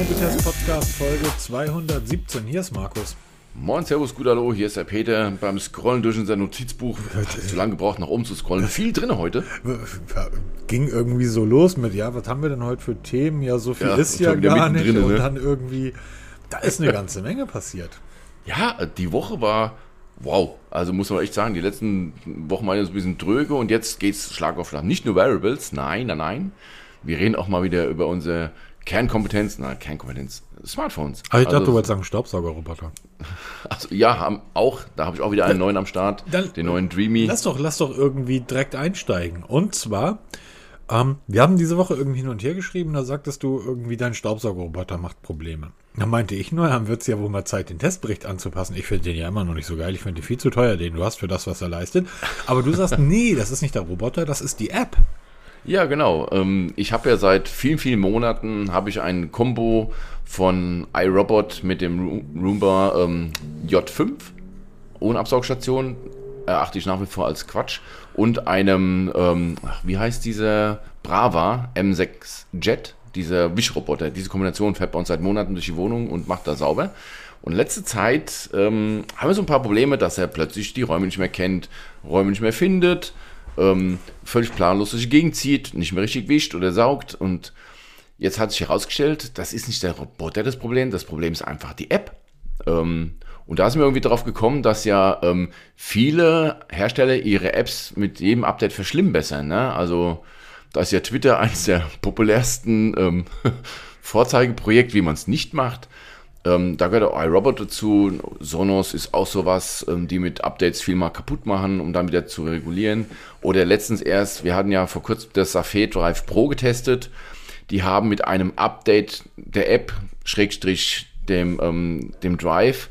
Mobitest Podcast Folge 217. Hier ist Markus. Moin, Servus, gut Hallo, hier ist der Peter beim Scrollen durch unser Notizbuch. Zu lange gebraucht, nach oben zu scrollen. Viel drin heute. Ging irgendwie so los mit, ja, was haben wir denn heute für Themen? Ja, so viel Ja, ist ja gar nicht. mittendrin, Und ne? dann irgendwie, da ist eine ganze Menge passiert. Ja, die Woche war wow. Also muss man echt sagen, die letzten Wochen waren jetzt ein bisschen dröge und jetzt geht's Schlag auf Schlag. Nicht nur Variables, nein, nein, nein. Wir reden auch mal wieder über unsere Kernkompetenz, na, Kernkompetenz, Smartphones. Aber ich dachte, also, du wolltest sagen Staubsaugerroboter. also, ja, haben auch, da habe ich auch wieder einen neuen am Start, dann- den neuen Dreamy. Lass doch, lass doch irgendwie direkt einsteigen. Und zwar, ähm, wir haben diese Woche irgendwie hin und her geschrieben, da sagtest du irgendwie, dein Staubsaugerroboter macht Probleme. Da meinte ich nur, dann wird es ja wohl mal Zeit, den Testbericht anzupassen. Ich finde den ja immer noch nicht so geil. Ich finde den viel zu teuer, den du hast für das, was er leistet. Aber du sagst, nee, das ist nicht der Roboter, das ist die App. Ja, genau. Ähm, ich habe ja seit vielen, vielen Monaten habe ich ein Combo von iRobot mit dem Roomba ähm, J5 ohne Absaugstation. Erachte ich nach wie vor als Quatsch. Und einem, ähm, wie heißt dieser Brava M6 Jet, dieser Wischroboter. Diese Kombination fährt bei uns seit Monaten durch die Wohnung und macht da sauber. Und letzte Zeit ähm, haben wir so ein paar Probleme, dass er plötzlich die Räume nicht mehr kennt, Räume nicht mehr findet, ähm, völlig planlos durch die Gegend zieht, nicht mehr richtig wischt oder saugt. Und jetzt hat sich herausgestellt, das ist nicht der Roboter das Problem, das Problem ist einfach die App. Ähm, und da sind wir irgendwie drauf gekommen, dass ja ähm, viele Hersteller ihre Apps mit jedem Update verschlimmbessern. Ne? Also da ist ja Twitter eines der populärsten ähm, Vorzeigeprojekte, wie man es nicht macht. Ähm, da gehört auch iRobot dazu. Sonos ist auch sowas, ähm, die mit Updates viel mal kaputt machen, um dann wieder zu regulieren. Oder letztens erst, wir hatten ja vor kurzem das Safari Drive Pro getestet. Die haben mit einem Update der App, Schrägstrich dem, ähm, dem Drive,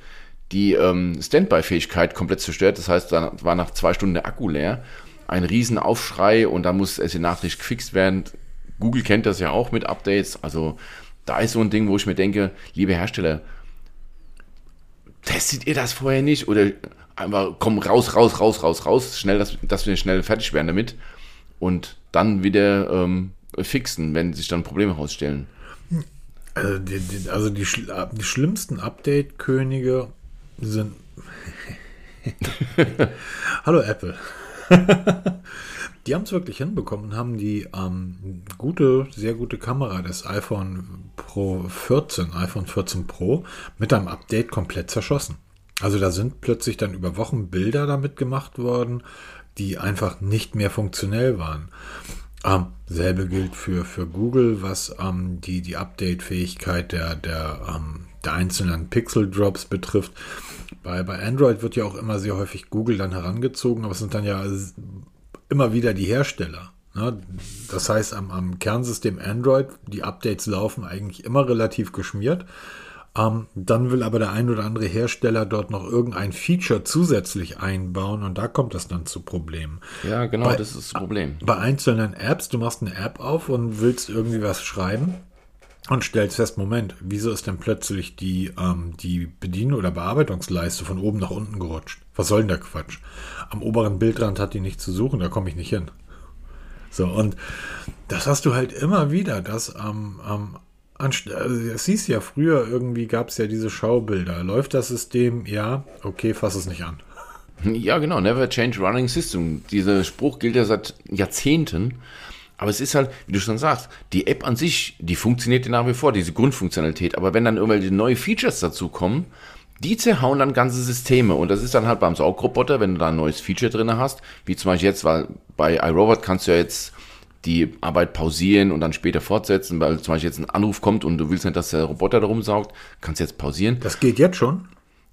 die ähm, Standby-Fähigkeit komplett zerstört. Das heißt, da war nach zwei Stunden der Akku leer. Ein Riesenaufschrei und da muss es in Nachricht gefixt werden. Google kennt das ja auch mit Updates. Also da ist so ein Ding, wo ich mir denke, liebe Hersteller, testet ihr das vorher nicht? Oder einfach komm raus, raus, raus, raus, raus, schnell, dass, dass wir schnell fertig werden damit und dann wieder ähm, fixen, wenn sich dann Probleme herausstellen. Also die, die, also die, die schlimmsten Update-Könige sind. Hallo Apple. Die haben es wirklich hinbekommen und haben die ähm, gute, sehr gute Kamera des iPhone Pro 14, iPhone 14 Pro mit einem Update komplett zerschossen. Also da sind plötzlich dann über Wochen Bilder damit gemacht worden, die einfach nicht mehr funktionell waren. Ähm, selbe gilt für, für Google, was ähm, die, die Update-Fähigkeit der, der, ähm, der einzelnen Pixel-Drops betrifft. Bei, bei Android wird ja auch immer sehr häufig Google dann herangezogen, aber es sind dann ja immer wieder die Hersteller. Ne? Das heißt, am, am Kernsystem Android, die Updates laufen eigentlich immer relativ geschmiert. Ähm, dann will aber der ein oder andere Hersteller dort noch irgendein Feature zusätzlich einbauen und da kommt es dann zu Problemen. Ja, genau, Bei- das ist das Problem. Bei einzelnen Apps, du machst eine App auf und willst irgendwie was schreiben und stellst fest, Moment, wieso ist denn plötzlich die, ähm, die Bedien- oder Bearbeitungsleiste von oben nach unten gerutscht? Was soll denn der Quatsch? Am oberen Bildrand hat die nichts zu suchen, da komme ich nicht hin. So, und das hast du halt immer wieder, dass am, am anst- also es hieß ja früher, irgendwie gab es ja diese Schaubilder. Läuft das System? Ja, okay, fass es nicht an. Ja, genau, never change running system. Dieser Spruch gilt ja seit Jahrzehnten. Aber es ist halt, wie du schon sagst, die App an sich, die funktioniert ja nach wie vor, diese Grundfunktionalität. Aber wenn dann irgendwelche neue Features dazu kommen, die zerhauen dann ganze Systeme. Und das ist dann halt beim Saugroboter, wenn du da ein neues Feature drin hast, wie zum Beispiel jetzt, weil bei iRobot kannst du ja jetzt die Arbeit pausieren und dann später fortsetzen, weil zum Beispiel jetzt ein Anruf kommt und du willst nicht, dass der Roboter da rumsaugt, kannst du jetzt pausieren. Das geht jetzt schon.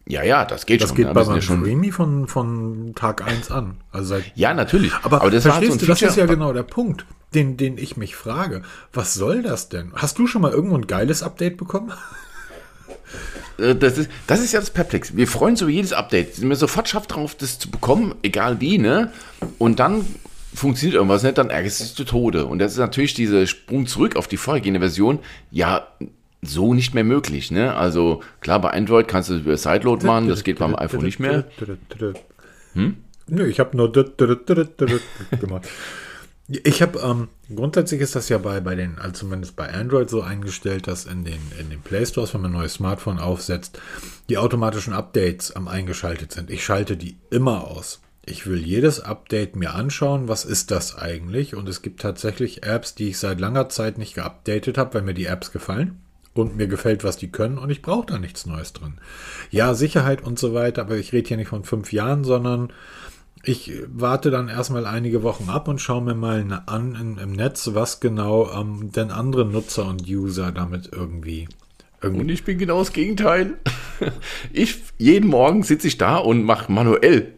Ja, ja, das geht Das schon. geht ja, bei ja schon Dreamy von, von Tag 1 an. Also seit Ja, natürlich. Aber, das war halt verstehst so du, das ist ja genau der Punkt, den, den ich mich frage. Was soll das denn? Hast du schon mal irgendwo ein geiles Update bekommen? Äh, Das ist, das ist ja das Perplex. Wir freuen uns über jedes Update. Sind wir sofort scharf drauf, das zu bekommen, egal wie, ne? Und dann funktioniert irgendwas nicht, dann ärgerst du dich zu Tode. Und das ist natürlich dieser Sprung zurück auf die vorhergehende Version, ja, so nicht mehr möglich, ne? Also, klar, bei Android kannst du es über Sideload machen, das geht beim iPhone nicht mehr. Hm? Nö, ich habe nur gemacht. Ich habe, ähm, grundsätzlich ist das ja bei, bei den, also zumindest bei Android so eingestellt, dass in den, in den Play Stores, wenn man ein neues Smartphone aufsetzt, die automatischen Updates am eingeschaltet sind. Ich schalte die immer aus. Ich will jedes Update mir anschauen, was ist das eigentlich? Und es gibt tatsächlich Apps, die ich seit langer Zeit nicht geupdatet habe, weil mir die Apps gefallen und mir gefällt, was die können und ich brauche da nichts Neues drin. Ja, Sicherheit und so weiter, aber ich rede hier nicht von fünf Jahren, sondern ich warte dann erstmal einige Wochen ab und schaue mir mal an in, im Netz, was genau ähm, denn andere Nutzer und User damit irgendwie, irgendwie. Und ich bin genau das Gegenteil. Ich jeden Morgen sitze ich da und mache manuell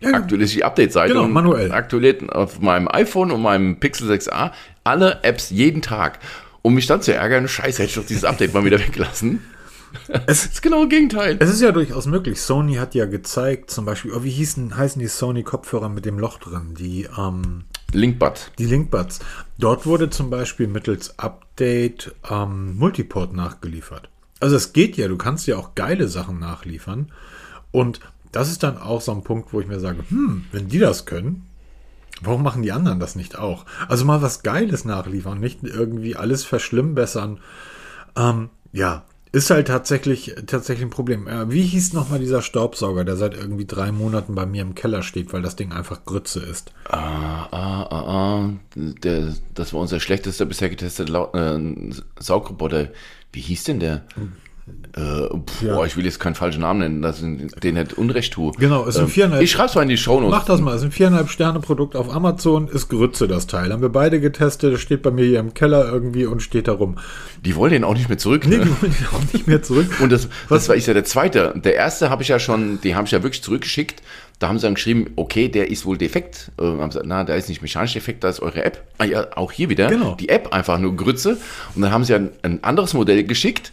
ja, aktualisiere die Update-Seite genau, manuell. aktualisiert auf meinem iPhone und meinem Pixel 6a alle Apps jeden Tag. Um mich dann zu ärgern, scheiße, hätte ich doch dieses Update mal wieder weglassen. Es ist genau das Gegenteil. Es ist ja durchaus möglich. Sony hat ja gezeigt, zum Beispiel, oh, wie hießen, heißen die Sony-Kopfhörer mit dem Loch drin? Die ähm, Linkbuds. Die Linkbuds. Dort wurde zum Beispiel mittels Update ähm, Multiport nachgeliefert. Also es geht ja, du kannst ja auch geile Sachen nachliefern. Und das ist dann auch so ein Punkt, wo ich mir sage, hm, wenn die das können, warum machen die anderen das nicht auch? Also mal was Geiles nachliefern, nicht irgendwie alles verschlimmbessern. Ähm, ja, ist halt tatsächlich, tatsächlich ein Problem. Äh, wie hieß nochmal dieser Staubsauger, der seit irgendwie drei Monaten bei mir im Keller steht, weil das Ding einfach Grütze ist? Ah, ah, ah, ah. Der, das war unser schlechtester bisher getesteter äh, Saugroboter. Wie hieß denn der? Äh, boah, ja. ich will jetzt keinen falschen Namen nennen, dass ich den nicht Unrecht tue. Genau, es sind ähm, viereinhalb. Ich schreib's mal in die Show Notes. Mach das mal, es sind viereinhalb Sterne Produkt auf Amazon, ist Grütze das Teil. Haben wir beide getestet, das steht bei mir hier im Keller irgendwie und steht da rum. Die wollen den auch nicht mehr zurück. Nee, ne? die wollen den auch nicht mehr zurück. und das, das war ich ja der zweite. Der erste habe ich ja schon, den habe ich ja wirklich zurückgeschickt. Da haben sie dann geschrieben, okay, der ist wohl defekt. Äh, haben gesagt, na, der ist nicht mechanisch defekt, da ist eure App. Ah, ja, auch hier wieder. Genau. Die App einfach nur Grütze. Und dann haben sie ein, ein anderes Modell geschickt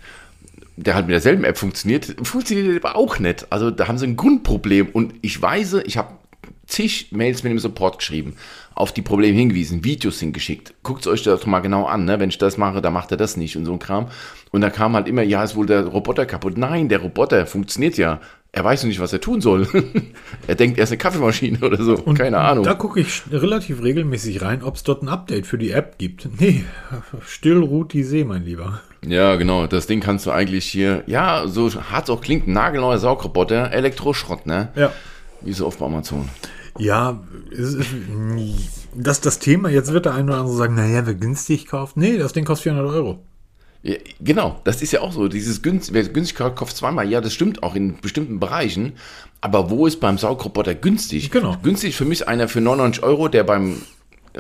der halt mit derselben App funktioniert, funktioniert aber auch nicht. Also da haben sie ein Grundproblem. Und ich weiß, ich habe zig Mails mit dem Support geschrieben, auf die Probleme hingewiesen, Videos hingeschickt. Guckt euch das mal genau an, ne? wenn ich das mache, dann macht er das nicht und so ein Kram. Und da kam halt immer, ja, ist wohl der Roboter kaputt. Nein, der Roboter funktioniert ja. Er weiß noch nicht, was er tun soll. er denkt, er ist eine Kaffeemaschine oder so. Und Keine Ahnung. Da gucke ich relativ regelmäßig rein, ob es dort ein Update für die App gibt. Nee, still ruht die See, mein Lieber. Ja, genau. Das Ding kannst du eigentlich hier, ja, so hart es auch klingt, nagelneuer Saugroboter, Elektroschrott, ne? Ja. Wie so oft bei Amazon. Ja, ist, das, das Thema, jetzt wird der eine oder andere sagen, naja, wer günstig kauft. Nee, das Ding kostet 400 Euro. Ja, genau, das ist ja auch so. Dieses günstig, wer günstig kauft zweimal, ja, das stimmt auch in bestimmten Bereichen. Aber wo ist beim Saugroboter günstig? Genau. Günstig für mich einer für 99 Euro, der beim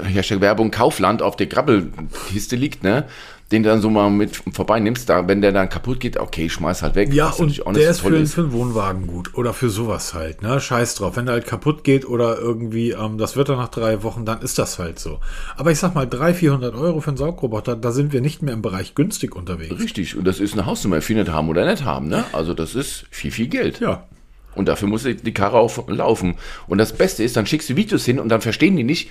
Hersteller Werbung Kaufland auf der Grabbelkiste liegt, ne? Den du dann so mal mit vorbei nimmst, da, wenn der dann kaputt geht, okay, schmeiß halt weg. Ja, und der ist für, ist für, einen Wohnwagen gut oder für sowas halt, ne? Scheiß drauf. Wenn der halt kaputt geht oder irgendwie, ähm, das wird dann nach drei Wochen, dann ist das halt so. Aber ich sag mal, 300, 400 Euro für einen Saugroboter, da sind wir nicht mehr im Bereich günstig unterwegs. Richtig, und das ist eine Hausnummer, viel nicht haben oder nicht haben, ne? Also das ist viel, viel Geld. Ja. Und dafür muss die Karre auch laufen. Und das Beste ist, dann schickst du Videos hin und dann verstehen die nicht,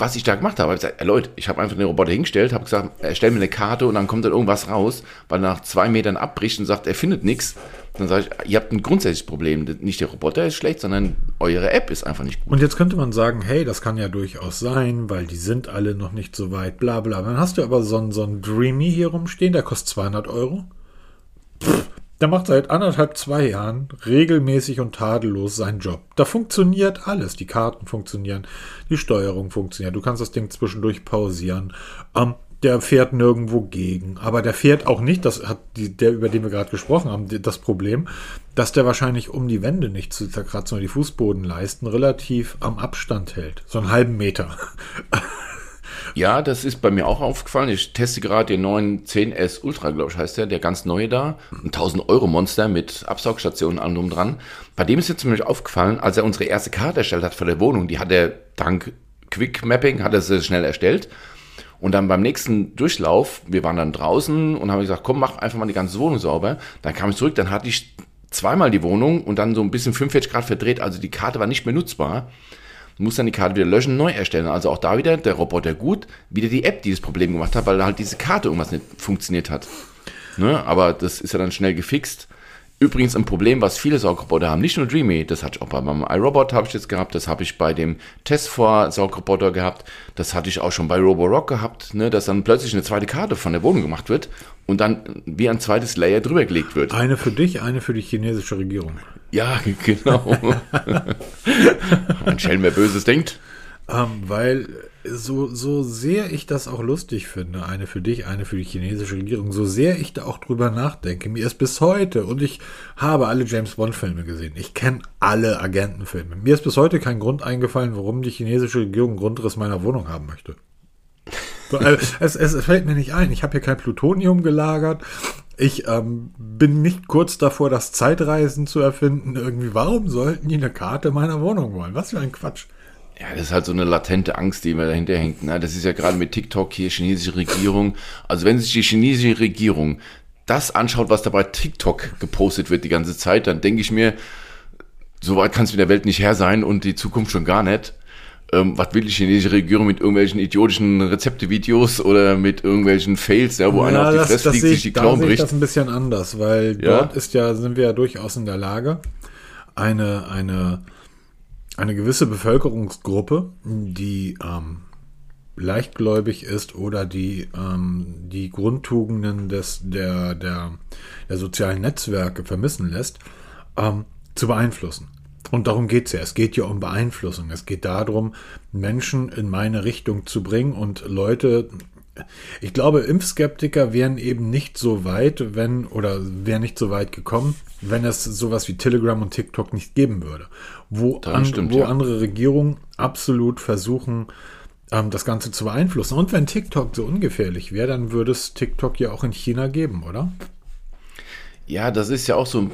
was ich da gemacht habe. Ich gesagt, Leute, ich habe einfach den Roboter hingestellt, habe gesagt, erstell mir eine Karte und dann kommt dann irgendwas raus, weil nach zwei Metern abbricht und sagt, er findet nichts. Dann sage ich, ihr habt ein grundsätzliches Problem. Nicht der Roboter ist schlecht, sondern eure App ist einfach nicht gut. Und jetzt könnte man sagen, hey, das kann ja durchaus sein, weil die sind alle noch nicht so weit, bla bla. Dann hast du aber so einen, so einen Dreamy hier rumstehen, der kostet 200 Euro. Pff, der macht seit anderthalb, zwei Jahren regelmäßig und tadellos seinen Job. Da funktioniert alles. Die Karten funktionieren, die Steuerung funktioniert. Du kannst das Ding zwischendurch pausieren. Ähm, der fährt nirgendwo gegen. Aber der fährt auch nicht, das hat die, der, über den wir gerade gesprochen haben, das Problem, dass der wahrscheinlich um die Wände nicht zu zerkratzen oder die Fußbodenleisten relativ am Abstand hält. So einen halben Meter. Ja, das ist bei mir auch aufgefallen. Ich teste gerade den neuen 10S Ultra, glaube ich, heißt der, der ganz neue da. Ein 1000-Euro-Monster mit Absaugstationen an und dran. Bei dem ist jetzt nämlich aufgefallen, als er unsere erste Karte erstellt hat für der Wohnung, die hat er dank Quick Mapping, hat er sie schnell erstellt. Und dann beim nächsten Durchlauf, wir waren dann draußen und haben gesagt, komm, mach einfach mal die ganze Wohnung sauber. Dann kam ich zurück, dann hatte ich zweimal die Wohnung und dann so ein bisschen 45 Grad verdreht, also die Karte war nicht mehr nutzbar muss dann die Karte wieder löschen, neu erstellen. Also auch da wieder der Roboter gut, wieder die App, die das Problem gemacht hat, weil halt diese Karte irgendwas nicht funktioniert hat. Ne? Aber das ist ja dann schnell gefixt. Übrigens ein Problem, was viele Saugroboter haben, nicht nur Dreamy, das hatte ich auch bei meinem iRobot habe ich jetzt gehabt, das habe ich bei dem Test vor Saugroboter gehabt, das hatte ich auch schon bei Roborock gehabt, ne, dass dann plötzlich eine zweite Karte von der Wohnung gemacht wird und dann wie ein zweites Layer drüber gelegt wird. Eine für dich, eine für die chinesische Regierung. Ja, genau. ein Schelm, wer Böses denkt. Ähm, weil so, so sehr ich das auch lustig finde, eine für dich, eine für die chinesische Regierung, so sehr ich da auch drüber nachdenke, mir ist bis heute, und ich habe alle James Bond-Filme gesehen, ich kenne alle Agentenfilme, mir ist bis heute kein Grund eingefallen, warum die chinesische Regierung Grundriss meiner Wohnung haben möchte. Es, es, es fällt mir nicht ein, ich habe hier kein Plutonium gelagert, ich ähm, bin nicht kurz davor, das Zeitreisen zu erfinden. Irgendwie, warum sollten die eine Karte meiner Wohnung wollen? Was für ein Quatsch. Ja, das ist halt so eine latente Angst, die mir dahinter hängt. Ne? Das ist ja gerade mit TikTok hier, chinesische Regierung. Also wenn sich die chinesische Regierung das anschaut, was da bei TikTok gepostet wird die ganze Zeit, dann denke ich mir, so weit kann es mit der Welt nicht her sein und die Zukunft schon gar nicht. Ähm, was will die chinesische Regierung mit irgendwelchen idiotischen Rezeptevideos oder mit irgendwelchen Fails, ja, wo ja, einer auf die das, Fresse fliegt, sich die Klauen bricht? das ein bisschen anders, weil ja? dort ist ja, sind wir ja durchaus in der Lage, eine, eine eine gewisse Bevölkerungsgruppe, die ähm, leichtgläubig ist oder die ähm, die Grundtugenden des, der, der, der sozialen Netzwerke vermissen lässt, ähm, zu beeinflussen. Und darum geht es ja. Es geht ja um Beeinflussung. Es geht darum, Menschen in meine Richtung zu bringen und Leute. Ich glaube, Impfskeptiker wären eben nicht so weit, wenn, oder wären nicht so weit gekommen, wenn es sowas wie Telegram und TikTok nicht geben würde wo, an, stimmt, wo ja. andere Regierungen absolut versuchen, ähm, das Ganze zu beeinflussen. Und wenn TikTok so ungefährlich wäre, dann würde es TikTok ja auch in China geben, oder? Ja, das ist ja auch so.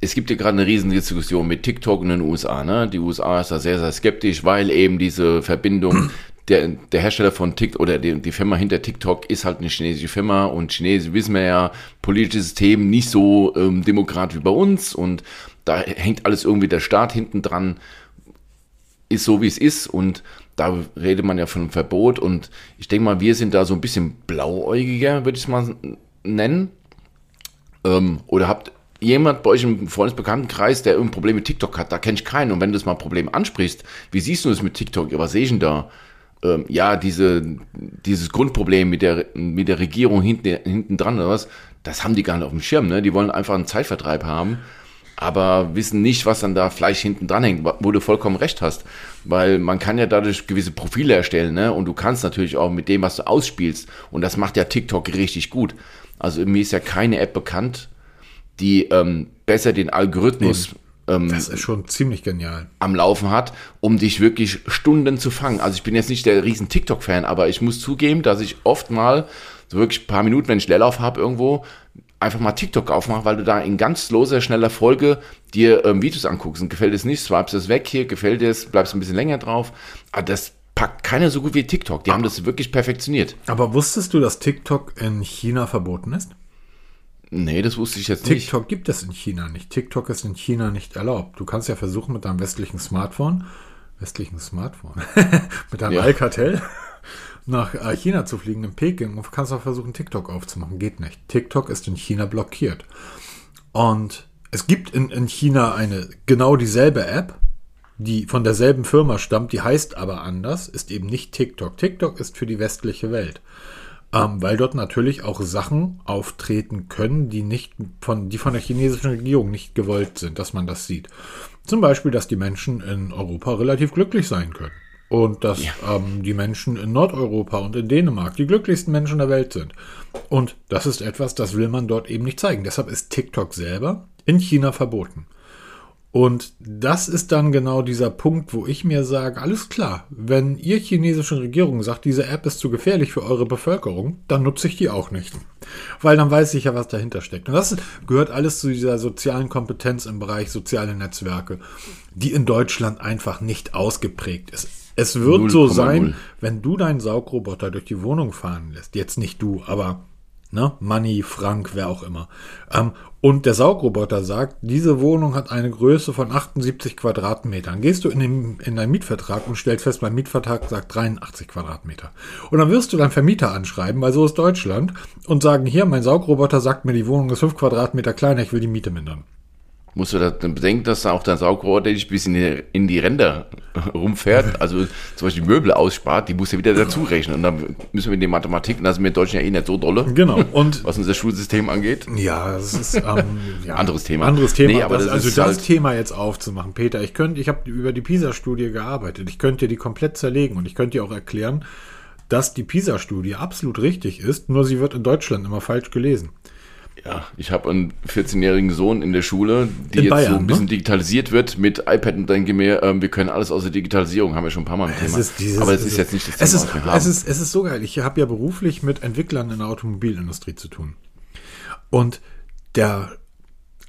Es gibt ja gerade eine riesen Diskussion mit TikTok in den USA. Ne? Die USA ist da sehr, sehr skeptisch, weil eben diese Verbindung der, der Hersteller von TikTok oder die, die Firma hinter TikTok ist halt eine chinesische Firma und Chinesen wissen wir ja, politisches System nicht so ähm, demokrat wie bei uns und da hängt alles irgendwie der Staat hinten dran, ist so wie es ist und da redet man ja von einem Verbot und ich denke mal, wir sind da so ein bisschen blauäugiger, würde ich es mal nennen. Ähm, oder habt jemand bei euch im Freundesbekanntenkreis, der irgendein Problem mit TikTok hat, da kenne ich keinen. Und wenn du das mal ein Problem ansprichst, wie siehst du das mit TikTok? Was sehe ich denn da? Ähm, ja, diese, dieses Grundproblem mit der, mit der Regierung hinten, hinten dran oder was, das haben die gar nicht auf dem Schirm. Ne? Die wollen einfach einen Zeitvertreib haben aber wissen nicht, was dann da Fleisch hinten dran hängt, wo du vollkommen recht hast. Weil man kann ja dadurch gewisse Profile erstellen, ne? Und du kannst natürlich auch mit dem, was du ausspielst, und das macht ja TikTok richtig gut. Also mir ist ja keine App bekannt, die ähm, besser den Algorithmus ähm, das ist schon ziemlich genial. am Laufen hat, um dich wirklich Stunden zu fangen. Also ich bin jetzt nicht der riesen TikTok-Fan, aber ich muss zugeben, dass ich oft mal so wirklich ein paar Minuten, wenn ich Leerlauf habe irgendwo, einfach mal TikTok aufmachen, weil du da in ganz loser, schneller Folge dir ähm, Videos anguckst und gefällt es nicht, swipes es weg hier, gefällt es, bleibst ein bisschen länger drauf. Aber das packt keiner so gut wie TikTok. Die aber, haben das wirklich perfektioniert. Aber wusstest du, dass TikTok in China verboten ist? Nee, das wusste ich jetzt TikTok nicht. TikTok gibt es in China nicht. TikTok ist in China nicht erlaubt. Du kannst ja versuchen mit deinem westlichen Smartphone, westlichen Smartphone, mit deinem ja. Alcatel nach äh, China zu fliegen, in Peking, und kannst auch versuchen, TikTok aufzumachen. Geht nicht. TikTok ist in China blockiert. Und es gibt in, in China eine genau dieselbe App, die von derselben Firma stammt, die heißt aber anders, ist eben nicht TikTok. TikTok ist für die westliche Welt. Ähm, weil dort natürlich auch Sachen auftreten können, die nicht von, die von der chinesischen Regierung nicht gewollt sind, dass man das sieht. Zum Beispiel, dass die Menschen in Europa relativ glücklich sein können. Und dass ja. ähm, die Menschen in Nordeuropa und in Dänemark die glücklichsten Menschen der Welt sind. Und das ist etwas, das will man dort eben nicht zeigen. Deshalb ist TikTok selber in China verboten. Und das ist dann genau dieser Punkt, wo ich mir sage, alles klar, wenn ihr chinesische Regierung sagt, diese App ist zu gefährlich für eure Bevölkerung, dann nutze ich die auch nicht. Weil dann weiß ich ja, was dahinter steckt. Und das gehört alles zu dieser sozialen Kompetenz im Bereich soziale Netzwerke, die in Deutschland einfach nicht ausgeprägt ist. Es wird 0, so sein, 0. wenn du deinen Saugroboter durch die Wohnung fahren lässt, jetzt nicht du, aber Ne? Money, Frank, wer auch immer. Ähm, und der Saugroboter sagt, diese Wohnung hat eine Größe von 78 Quadratmetern. Gehst du in, den, in deinen Mietvertrag und stellst fest, mein Mietvertrag sagt 83 Quadratmeter. Und dann wirst du deinen Vermieter anschreiben, weil so ist Deutschland, und sagen, hier, mein Saugroboter sagt mir, die Wohnung ist 5 Quadratmeter kleiner, ich will die Miete mindern musst du da bedenken, dass da auch der Saugroboter dich bis in die, in die Ränder rumfährt, also zum Beispiel Möbel ausspart, die muss er wieder dazu rechnen. Und dann müssen wir in die Mathematik, und da sind wir in Deutschland ja eh nicht so dolle. Genau. Und was unser Schulsystem angeht. Ja, das ist ähm, ja, anderes Thema. Anderes Thema. Nee, aber das, das also ist das halt Thema jetzt aufzumachen, Peter. Ich könnte, ich habe über die PISA-Studie gearbeitet. Ich könnte die komplett zerlegen und ich könnte dir auch erklären, dass die PISA-Studie absolut richtig ist, nur sie wird in Deutschland immer falsch gelesen. Ja, ich habe einen 14-jährigen Sohn in der Schule, die In jetzt Bayern, so ein bisschen ne? digitalisiert wird mit iPad und denke mir, ähm, wir können alles außer Digitalisierung, haben wir schon ein paar Mal im Thema. dieses- Aber es ist jetzt nicht das Thema, es ist, was wir haben. es ist, es ist so geil. Ich habe ja beruflich mit Entwicklern in der Automobilindustrie zu tun. Und der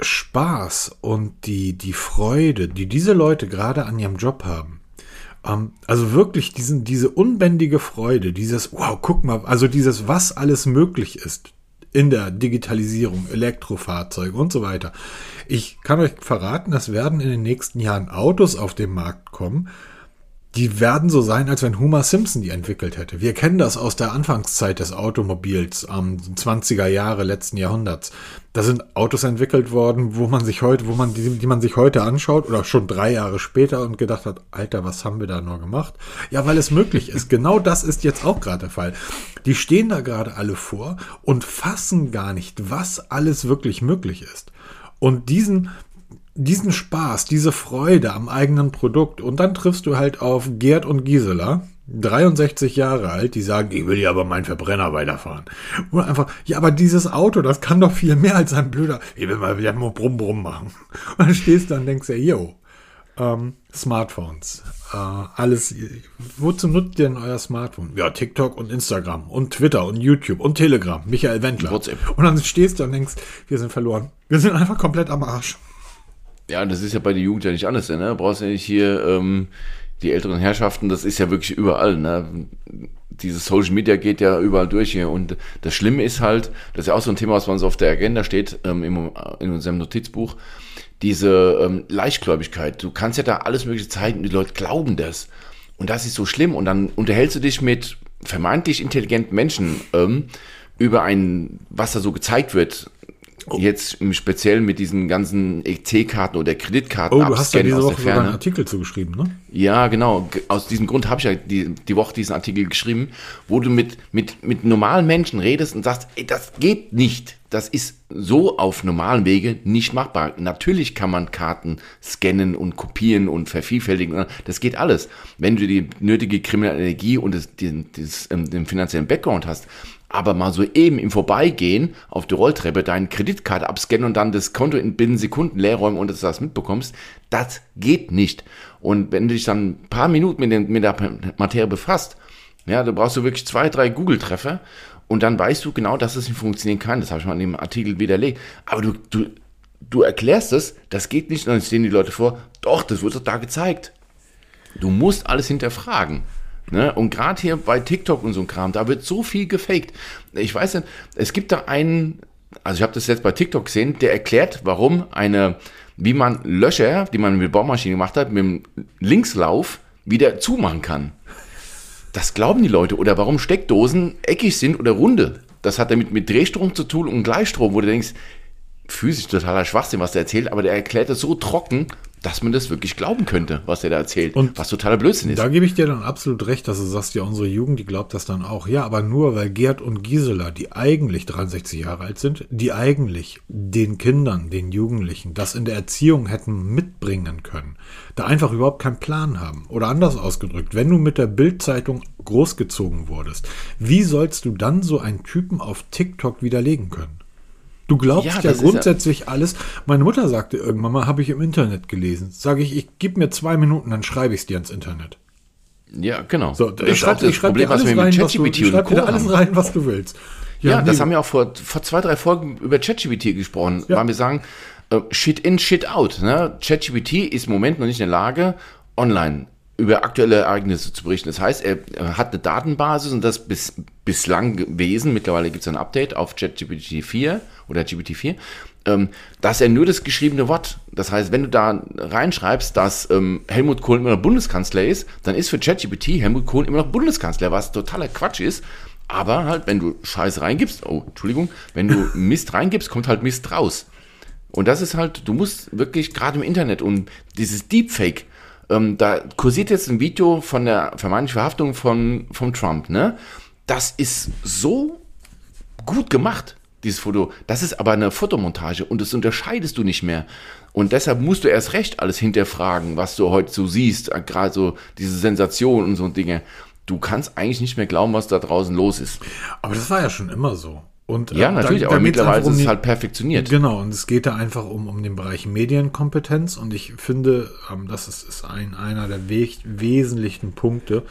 Spaß und die, die Freude, die diese Leute gerade an ihrem Job haben, ähm, also wirklich diesen, diese unbändige Freude, dieses, wow, guck mal, also dieses, was alles möglich ist in der Digitalisierung, Elektrofahrzeuge und so weiter. Ich kann euch verraten, es werden in den nächsten Jahren Autos auf den Markt kommen, die werden so sein, als wenn Homer Simpson die entwickelt hätte. Wir kennen das aus der Anfangszeit des Automobils, am 20er Jahre letzten Jahrhunderts. Da sind Autos entwickelt worden, wo man sich heute, wo man, die, die man sich heute anschaut oder schon drei Jahre später und gedacht hat, Alter, was haben wir da nur gemacht? Ja, weil es möglich ist. Genau das ist jetzt auch gerade der Fall. Die stehen da gerade alle vor und fassen gar nicht, was alles wirklich möglich ist. Und diesen, diesen Spaß, diese Freude am eigenen Produkt und dann triffst du halt auf Gerd und Gisela, 63 Jahre alt, die sagen, ich will ja aber meinen Verbrenner weiterfahren. Und einfach, ja, aber dieses Auto, das kann doch viel mehr als ein blöder, ich will mal wieder nur Brumm Brumm machen. Und dann stehst du und denkst ja, yo, ähm, Smartphones, äh, alles, wozu nutzt ihr denn euer Smartphone? Ja, TikTok und Instagram und Twitter und YouTube und Telegram, Michael Wendler. WhatsApp. Und dann stehst du und denkst, wir sind verloren. Wir sind einfach komplett am Arsch. Ja, das ist ja bei der Jugend ja nicht anders, ne? Brauchst ja nicht hier ähm, die älteren Herrschaften, das ist ja wirklich überall, ne? Dieses Social Media geht ja überall durch hier. Und das Schlimme ist halt, das ist ja auch so ein Thema, was bei uns auf der Agenda steht, ähm, im, in unserem Notizbuch, diese ähm, Leichtgläubigkeit. Du kannst ja da alles Mögliche zeigen die Leute glauben das. Und das ist so schlimm. Und dann unterhältst du dich mit vermeintlich intelligenten Menschen ähm, über ein, was da so gezeigt wird. Jetzt im Speziellen mit diesen ganzen EC-Karten oder Kreditkarten Oh, du hast ja diese Woche sogar einen. Artikel zugeschrieben, ne? Ja, genau. Ge- Aus diesem Grund habe ich ja die, die Woche diesen Artikel geschrieben, wo du mit, mit, mit normalen Menschen redest und sagst, ey, das geht nicht. Das ist so auf normalen Wege nicht machbar. Natürlich kann man Karten scannen und kopieren und vervielfältigen. Das geht alles. Wenn du die nötige kriminelle Energie und das, den, das, ähm, den finanziellen Background hast, aber mal so eben im Vorbeigehen auf die Rolltreppe deine Kreditkarte abscannen und dann das Konto in binnen Sekunden leer räumen und dass du das mitbekommst, das geht nicht. Und wenn du dich dann ein paar Minuten mit, den, mit der Materie befasst, ja, da brauchst du wirklich zwei, drei Google-Treffer und dann weißt du genau, dass es nicht funktionieren kann. Das habe ich mal in dem Artikel widerlegt. Aber du, du, du erklärst es, das geht nicht, und dann stehen die Leute vor, doch, das wird doch da gezeigt. Du musst alles hinterfragen. Ne? Und gerade hier bei TikTok und so ein Kram, da wird so viel gefaked. Ich weiß nicht, es gibt da einen, also ich habe das jetzt bei TikTok gesehen, der erklärt, warum eine, wie man Löcher, die man mit Baumaschine gemacht hat, mit dem Linkslauf wieder zumachen kann. Das glauben die Leute. Oder warum Steckdosen eckig sind oder runde. Das hat damit mit Drehstrom zu tun und Gleichstrom, wo du denkst, physisch totaler Schwachsinn, was der erzählt, aber der erklärt es so trocken, dass man das wirklich glauben könnte, was der da erzählt. Und was totaler Blödsinn ist. Da gebe ich dir dann absolut recht, dass du sagst, ja, unsere Jugend, die glaubt das dann auch. Ja, aber nur, weil Gerd und Gisela, die eigentlich 63 Jahre alt sind, die eigentlich den Kindern, den Jugendlichen, das in der Erziehung hätten mitbringen können, da einfach überhaupt keinen Plan haben. Oder anders ausgedrückt, wenn du mit der Bildzeitung großgezogen wurdest, wie sollst du dann so einen Typen auf TikTok widerlegen können? Du glaubst Ja, ja, das ist ja- grundsätzlich alles. Meine Mutter sagte irgendwann mal, habe ich im Internet gelesen. Sage ich, ich gib mir zwei Minuten, dann schreibe ich es dir ins Internet. Ja, genau. So, Das ich schreibe das schreib dir alles rein, mit was du, ich schreib dir alles rein, was du willst. Ja, das nee. haben wir auch vor, vor zwei, drei Folgen über ChatGPT gesprochen, Ja. weil wir sagen, äh, Shit in, Shit out. Ne? ChatGPT ist im Moment noch nicht in der Lage, online über aktuelle Ereignisse zu berichten. Das heißt, er, hat eine Datenbasis und das bis, bislang gewesen, mittlerweile gibt es ein Update auf ChatGPT 4 oder GPT-4, ähm, dass er nur das geschriebene Wort, das heißt, wenn du da reinschreibst, dass ähm, Helmut Kohl immer noch Bundeskanzler ist, dann ist für ChatGPT Helmut Kohl immer noch Bundeskanzler, was totaler Quatsch ist. Aber halt, wenn du Scheiß reingibst, oh, Entschuldigung, wenn du Mist reingibst, kommt halt Mist raus. Und das ist halt, du musst wirklich gerade im Internet und dieses Deepfake, ähm, da kursiert jetzt ein Video von der vermeintlichen Verhaftung von, von Trump, ne? Das ist so gut gemacht, dieses Foto. Das ist aber eine Fotomontage und das unterscheidest du nicht mehr. Und deshalb musst du erst recht alles hinterfragen, was du heute so siehst, äh, gerade so diese Sensation und so Dinge. Du kannst eigentlich nicht mehr glauben, was da draußen los ist. Aber das war ja schon immer so. Und, ja, äh, natürlich, da, aber mittlerweile um ist es die- halt perfektioniert. Genau, und es geht da einfach um, um den Bereich Medienkompetenz und ich finde, ähm, das ist, ist ein, einer der we wesentlichen Punkte.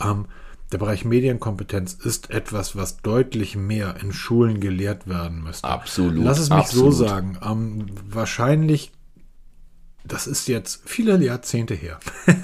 Ähm, der Bereich Medienkompetenz ist etwas, was deutlich mehr in Schulen gelehrt werden müsste. Absolut, Lass es mich absolut. so sagen. Ähm, wahrscheinlich, das ist jetzt viele Jahrzehnte her.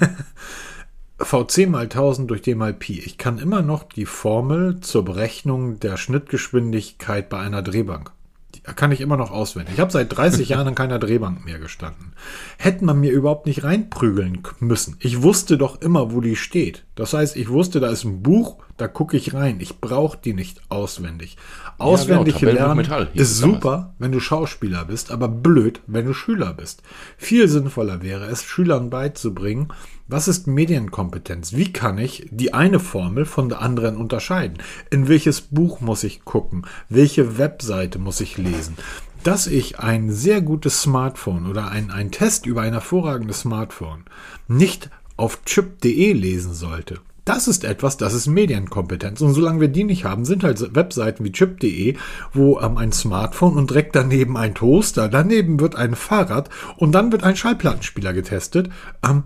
VC mal 1000 durch D mal Pi. Ich kann immer noch die Formel zur Berechnung der Schnittgeschwindigkeit bei einer Drehbank. Die kann ich immer noch auswendig. Ich habe seit 30 Jahren an keiner Drehbank mehr gestanden. Hätte man mir überhaupt nicht reinprügeln müssen. Ich wusste doch immer, wo die steht. Das heißt, ich wusste, da ist ein Buch, da gucke ich rein. Ich brauche die nicht auswendig. Auswendig genau, Tabellenbuch lernen Metall ist damals. super, wenn du Schauspieler bist, aber blöd, wenn du Schüler bist. Viel sinnvoller wäre es, Schülern beizubringen, was ist Medienkompetenz? Wie kann ich die eine Formel von der anderen unterscheiden? In welches Buch muss ich gucken? Welche Webseite muss ich lesen? Dass ich ein sehr gutes Smartphone oder ein, ein Test über ein hervorragendes Smartphone nicht auf chip.de lesen sollte. Das ist etwas, das ist Medienkompetenz. Und solange wir die nicht haben, sind halt Webseiten wie chip.de, wo ähm, ein Smartphone und direkt daneben ein Toaster, daneben wird ein Fahrrad und dann wird ein Schallplattenspieler getestet. Ähm,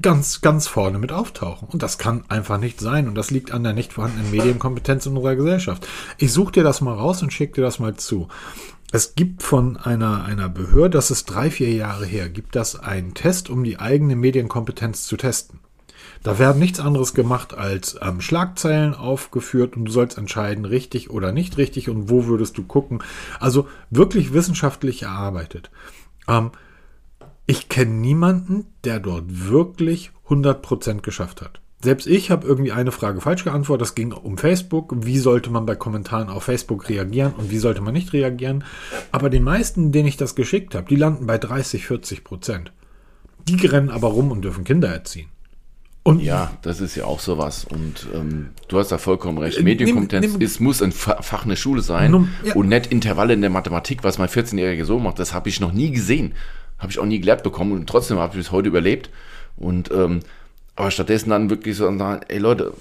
ganz, ganz vorne mit auftauchen. Und das kann einfach nicht sein. Und das liegt an der nicht vorhandenen Medienkompetenz in unserer Gesellschaft. Ich suche dir das mal raus und schicke dir das mal zu. Es gibt von einer, einer Behörde, das ist drei, vier Jahre her, gibt das einen Test, um die eigene Medienkompetenz zu testen. Da werden nichts anderes gemacht als ähm, Schlagzeilen aufgeführt und du sollst entscheiden, richtig oder nicht richtig und wo würdest du gucken. Also wirklich wissenschaftlich erarbeitet. Ähm, ich kenne niemanden, der dort wirklich 100% geschafft hat. Selbst ich habe irgendwie eine Frage falsch geantwortet. Das ging um Facebook. Wie sollte man bei Kommentaren auf Facebook reagieren und wie sollte man nicht reagieren? Aber den meisten, denen ich das geschickt habe, die landen bei 30, 40 Prozent. Die rennen aber rum und dürfen Kinder erziehen. Und Ja, das ist ja auch sowas. Und ähm, du hast da vollkommen recht. Äh, Medienkompetenz nimm- nimm- ist, muss ein Fa- Fach in der Schule sein Nun, ja. und nicht Intervalle in der Mathematik, was mein 14-Jähriger so macht. Das habe ich noch nie gesehen. Habe ich auch nie gelehrt bekommen und trotzdem habe ich bis heute überlebt. Und ähm, aber stattdessen dann wirklich so sagen, ey Leute,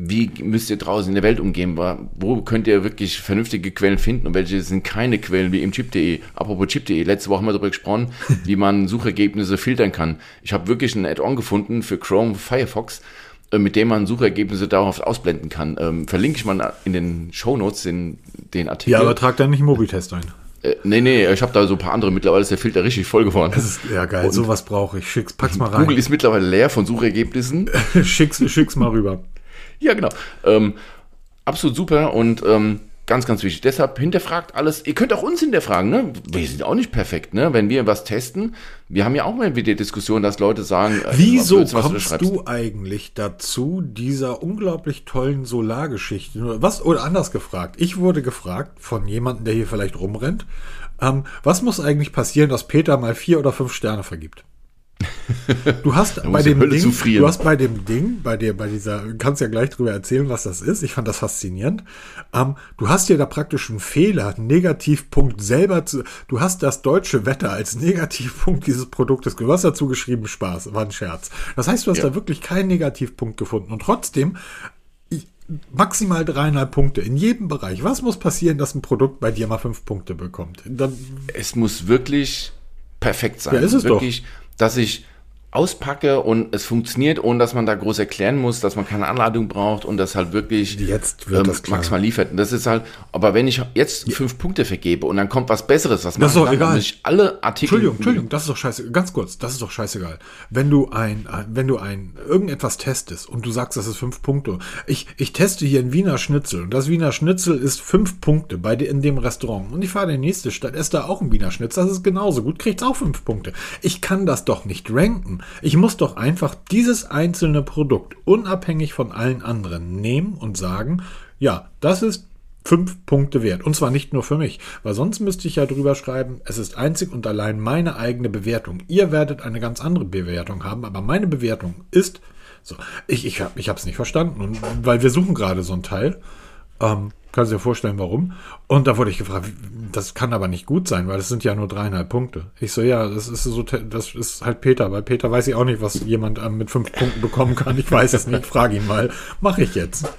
wie müsst ihr draußen in der Welt umgehen? Wo könnt ihr wirklich vernünftige Quellen finden und welche sind keine Quellen wie im Chip.de? Apropos Chip.de, letzte Woche haben wir darüber gesprochen, wie man Suchergebnisse filtern kann. Ich habe wirklich ein Add-on gefunden für Chrome Firefox, äh, mit dem man Suchergebnisse dauerhaft ausblenden kann. Ähm, verlinke ich mal in den Shownotes den, den Artikel. ja, aber trag da nicht einen Mobitest ein. äh, nee, nee, ich habe da so ein paar andere. Mittlerweile ist der Filter richtig voll geworden. Das ist ja geil. Und Sowas brauche ich. Schick's, pack's mal rein. Google ist mittlerweile leer von Suchergebnissen. schick's, schick's mal rüber. Ja, genau. Ähm, absolut super und ähm, ganz, ganz wichtig. Deshalb hinterfragt alles. Ihr könnt auch uns hinterfragen, ne? Wir sind auch nicht perfekt, ne? Wenn wir was testen. Wir haben ja auch mal wieder Diskussion, dass Leute sagen, äh, Wieso du da kommst schreibst. du eigentlich dazu, dieser unglaublich tollen Solargeschichte? Was, oder anders gefragt. Ich wurde gefragt von jemandem, der hier vielleicht rumrennt, ähm, was muss eigentlich passieren, dass Peter mal vier oder fünf Sterne vergibt? Du hast bei dem Ding, du hast bei dem Ding, bei dir, bei dieser, du kannst ja gleich drüber erzählen, was das ist. Ich fand das faszinierend. Ähm, du hast dir da praktisch einen Fehler, einen Negativpunkt selber zu, du hast das deutsche Wetter als Negativpunkt dieses Produktes, du hast dazu geschrieben Spaß, war ein Scherz. Das heißt, du hast Ja. da wirklich keinen Negativpunkt gefunden und trotzdem ich- maximal dreieinhalb Punkte in jedem Bereich. Was muss passieren, dass ein Produkt bei dir mal fünf Punkte bekommt? Dann, Es muss wirklich perfekt sein. Ja, ist es doch. Dass ich auspacke und es funktioniert, ohne dass man da groß erklären muss, dass man keine Anladung braucht und das halt wirklich Jetzt wird das klar. maximal liefert. Und das ist halt, aber wenn ich jetzt fünf Punkte vergebe und dann kommt was Besseres, was doch kann, egal. muss ich alle Artikel. Entschuldigung, Entschuldigung, das ist doch scheiße. Ganz kurz, das ist doch scheißegal. Wenn du ein, wenn du ein irgendetwas testest und du sagst, das ist fünf Punkte. Ich, ich teste hier ein Wiener Schnitzel und das Wiener Schnitzel ist fünf Punkte bei dir in dem Restaurant. Und ich fahre in die nächste Stadt, esse da auch ein Wiener Schnitzel, das ist genauso gut, kriegt's auch fünf Punkte. Ich kann das doch nicht ranken. Ich muss doch einfach dieses einzelne Produkt unabhängig von allen anderen nehmen und sagen, ja, das ist fünf Punkte wert. Und zwar nicht nur für mich, weil sonst müsste ich ja drüber schreiben, es ist einzig und allein meine eigene Bewertung. Ihr werdet eine ganz andere Bewertung haben, aber meine Bewertung ist so. Ich, ich habe es nicht verstanden, und, weil wir suchen gerade so ein Teil. Ähm, kannst du dir vorstellen, warum? Und da wurde ich gefragt, das kann aber nicht gut sein, weil es sind ja nur dreieinhalb Punkte. Ich so, ja, das ist so, das ist halt Peter. Bei Peter weiß ich auch nicht, was jemand ähm, mit fünf Punkten bekommen kann. Ich weiß es nicht. Frage ihn mal. Mache ich jetzt.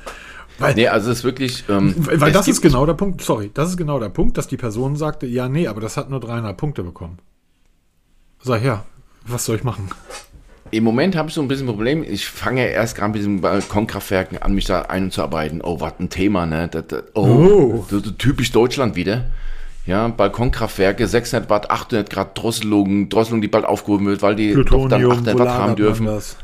Weil, Nee, also es ist wirklich. Ähm, weil weil das ist genau der Punkt, sorry, das ist genau der Punkt, dass die Person sagte, ja, nee, aber das hat nur dreieinhalb Punkte bekommen. Sag ja, was soll ich machen? Im Moment habe ich so ein bisschen ein Problem. Ich fange ja erst gerade mit diesen Balkonkraftwerken an, mich da einzuarbeiten. Oh, was ein Thema, ne? Das, das, oh, Oh. Typisch Deutschland wieder. Ja, Balkonkraftwerke, 600 Watt, 800 Grad Drosselung, Drosselung, die bald aufgehoben wird, weil die doch dann 800 Watt haben dürfen. das?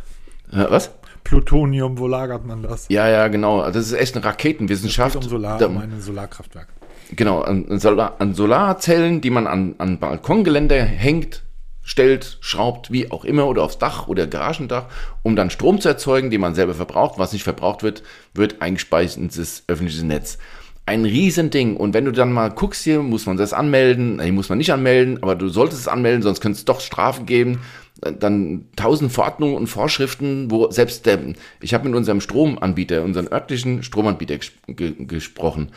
Äh, was? Plutonium, wo lagert man das? Ja, ja, genau. Also Das ist echt eine Es Raketenwissenschaft. geht um Solar, Da- um ein Solarkraftwerk. Genau, an, an, Solar, an Solarzellen, die man an, an Balkongeländer hängt, stellt, schraubt, wie auch immer, oder aufs Dach oder Garagendach, um dann Strom zu erzeugen, den man selber verbraucht. Was nicht verbraucht wird, wird eingespeist ins öffentliche Netz. Ein Riesending. Und wenn du dann mal guckst hier, muss man das anmelden. Nee, muss man nicht anmelden, aber du solltest es anmelden, sonst könnte es doch Strafen geben. Dann tausend Verordnungen und Vorschriften, wo selbst der, ich habe mit unserem Stromanbieter, unseren örtlichen Stromanbieter ges ge gesprochen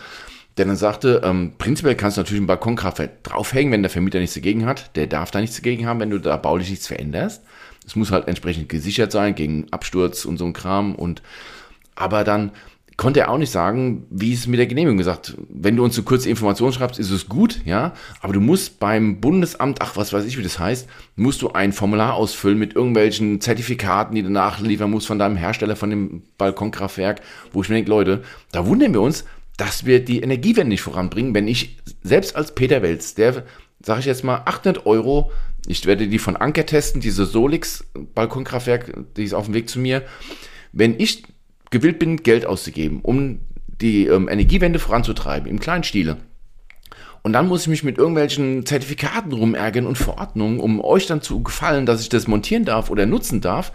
der dann sagte, ähm, prinzipiell kannst du natürlich ein Balkonkraftwerk draufhängen, wenn der Vermieter nichts dagegen hat. Der darf da nichts dagegen haben, wenn du da baulich nichts veränderst. Es muss halt entsprechend gesichert sein gegen Absturz und so ein Kram. Und aber dann konnte er auch nicht sagen, wie es mit der Genehmigung gesagt. Wenn du uns eine kurze Information schreibst, ist es gut, ja. Aber du musst beim Bundesamt, ach was weiß ich, wie das heißt, musst du ein Formular ausfüllen mit irgendwelchen Zertifikaten, die du nachliefern musst von deinem Hersteller von dem Balkonkraftwerk, wo ich mir denke, Leute, da wundern wir uns, dass wir die Energiewende nicht voranbringen, wenn ich selbst als Peter Welz, der, sage ich jetzt mal, 800 Euro, ich werde die von Anker testen, diese Solix Balkonkraftwerk, die ist auf dem Weg zu mir, wenn ich gewillt bin, Geld auszugeben, um die ähm, Energiewende voranzutreiben, im kleinen Stile, und dann muss ich mich mit irgendwelchen Zertifikaten rumärgern und Verordnungen, um euch dann zu gefallen, dass ich das montieren darf oder nutzen darf,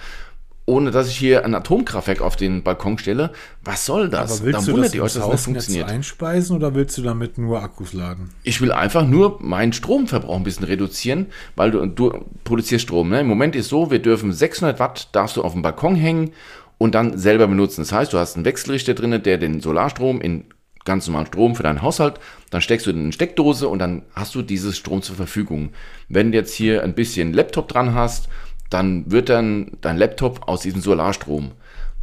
ohne dass ich hier ein Atomkraftwerk auf den Balkon stelle. Was soll das? Aber willst dann du wundert das ihr euch, dass das funktioniert. einspeisen oder willst du damit nur Akkus laden? Ich will einfach nur meinen Stromverbrauch ein bisschen reduzieren, weil du, du produzierst Strom. Ne? Im Moment ist so, wir dürfen 600 Watt darfst du auf dem Balkon hängen und dann selber benutzen. Das heißt, du hast einen Wechselrichter drin, der den Solarstrom in ganz normalen Strom für deinen Haushalt, dann steckst du in eine Steckdose und dann hast du dieses Strom zur Verfügung. Wenn du jetzt hier ein bisschen Laptop dran hast, dann wird dann dein Laptop aus diesem Solarstrom.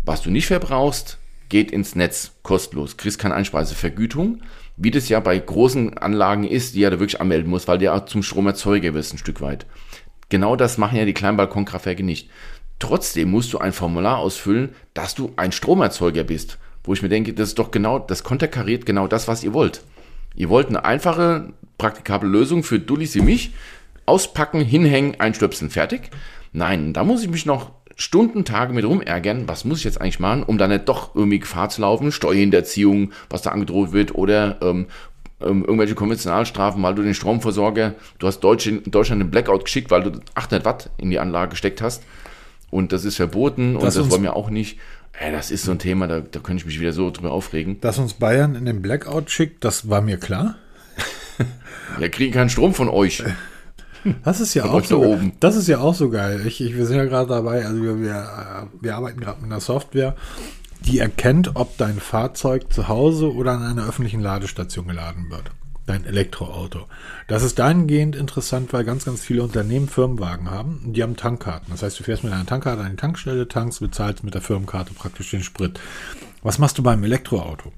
Was du nicht verbrauchst, geht ins Netz kostenlos, kriegst keine Einspeisevergütung, wie das ja bei großen Anlagen ist, die ja da wirklich anmelden muss, weil du ja zum Stromerzeuger wirst ein Stück weit. Genau das machen ja die kleinen Balkonkraftwerke nicht. Trotzdem musst du ein Formular ausfüllen, dass du ein Stromerzeuger bist. Wo ich mir denke, das ist doch genau, das konterkariert genau das, was ihr wollt. Ihr wollt eine einfache, praktikable Lösung für Dullis wie mich. Auspacken, hinhängen, einstöpseln, fertig. Nein, da muss ich mich noch Stunden, Tage mit rumärgern. Was muss ich jetzt eigentlich machen, um da nicht doch irgendwie Gefahr zu laufen? Steuerhinterziehung, was da angedroht wird oder ähm, ähm, irgendwelche Konventionalstrafen, weil du den Stromversorger, du hast Deutsch, in Deutschland einen Blackout geschickt, weil du 800 Watt in die Anlage gesteckt hast. Und das ist verboten und Das das uns- wollen wir auch nicht. Ey, das ist so ein Thema, da, da könnte ich mich wieder so drüber aufregen. Dass uns Bayern in den Blackout schickt, das war mir klar. Ja, kriegen keinen Strom von euch. Das ist ja auch so, oben. das ist ja auch so geil. Ich, ich, wir sind ja gerade dabei, also wir, wir, äh, wir arbeiten gerade mit einer Software, die erkennt, ob dein Fahrzeug zu Hause oder an einer öffentlichen Ladestation geladen wird. Dein Elektroauto. Das ist dahingehend interessant, weil ganz, ganz viele Unternehmen Firmenwagen haben und die haben Tankkarten. Das heißt, du fährst mit einer Tankkarte an die Tankstelle, tankst, bezahlst mit der Firmenkarte praktisch den Sprit. Was machst du beim Elektroauto?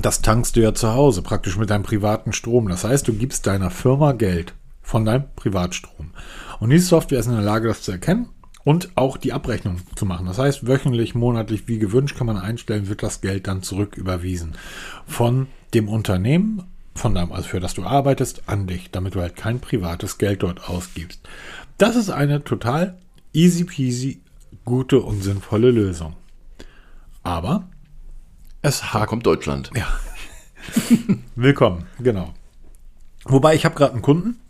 Das tankst du ja zu Hause, praktisch mit deinem privaten Strom. Das heißt, du gibst deiner Firma Geld von deinem Privatstrom. Und diese Software ist in der Lage, das zu erkennen und auch die Abrechnung zu machen. Das heißt, wöchentlich, monatlich, wie gewünscht, kann man einstellen, wird das Geld dann zurück überwiesen von dem Unternehmen, von deinem, also für das du arbeitest, an dich, damit du halt kein privates Geld dort ausgibst. Das ist eine total easy peasy, gute und sinnvolle Lösung. Aber es hakt. kommt Deutschland. Ja. Willkommen, genau. Wobei ich habe gerade einen Kunden,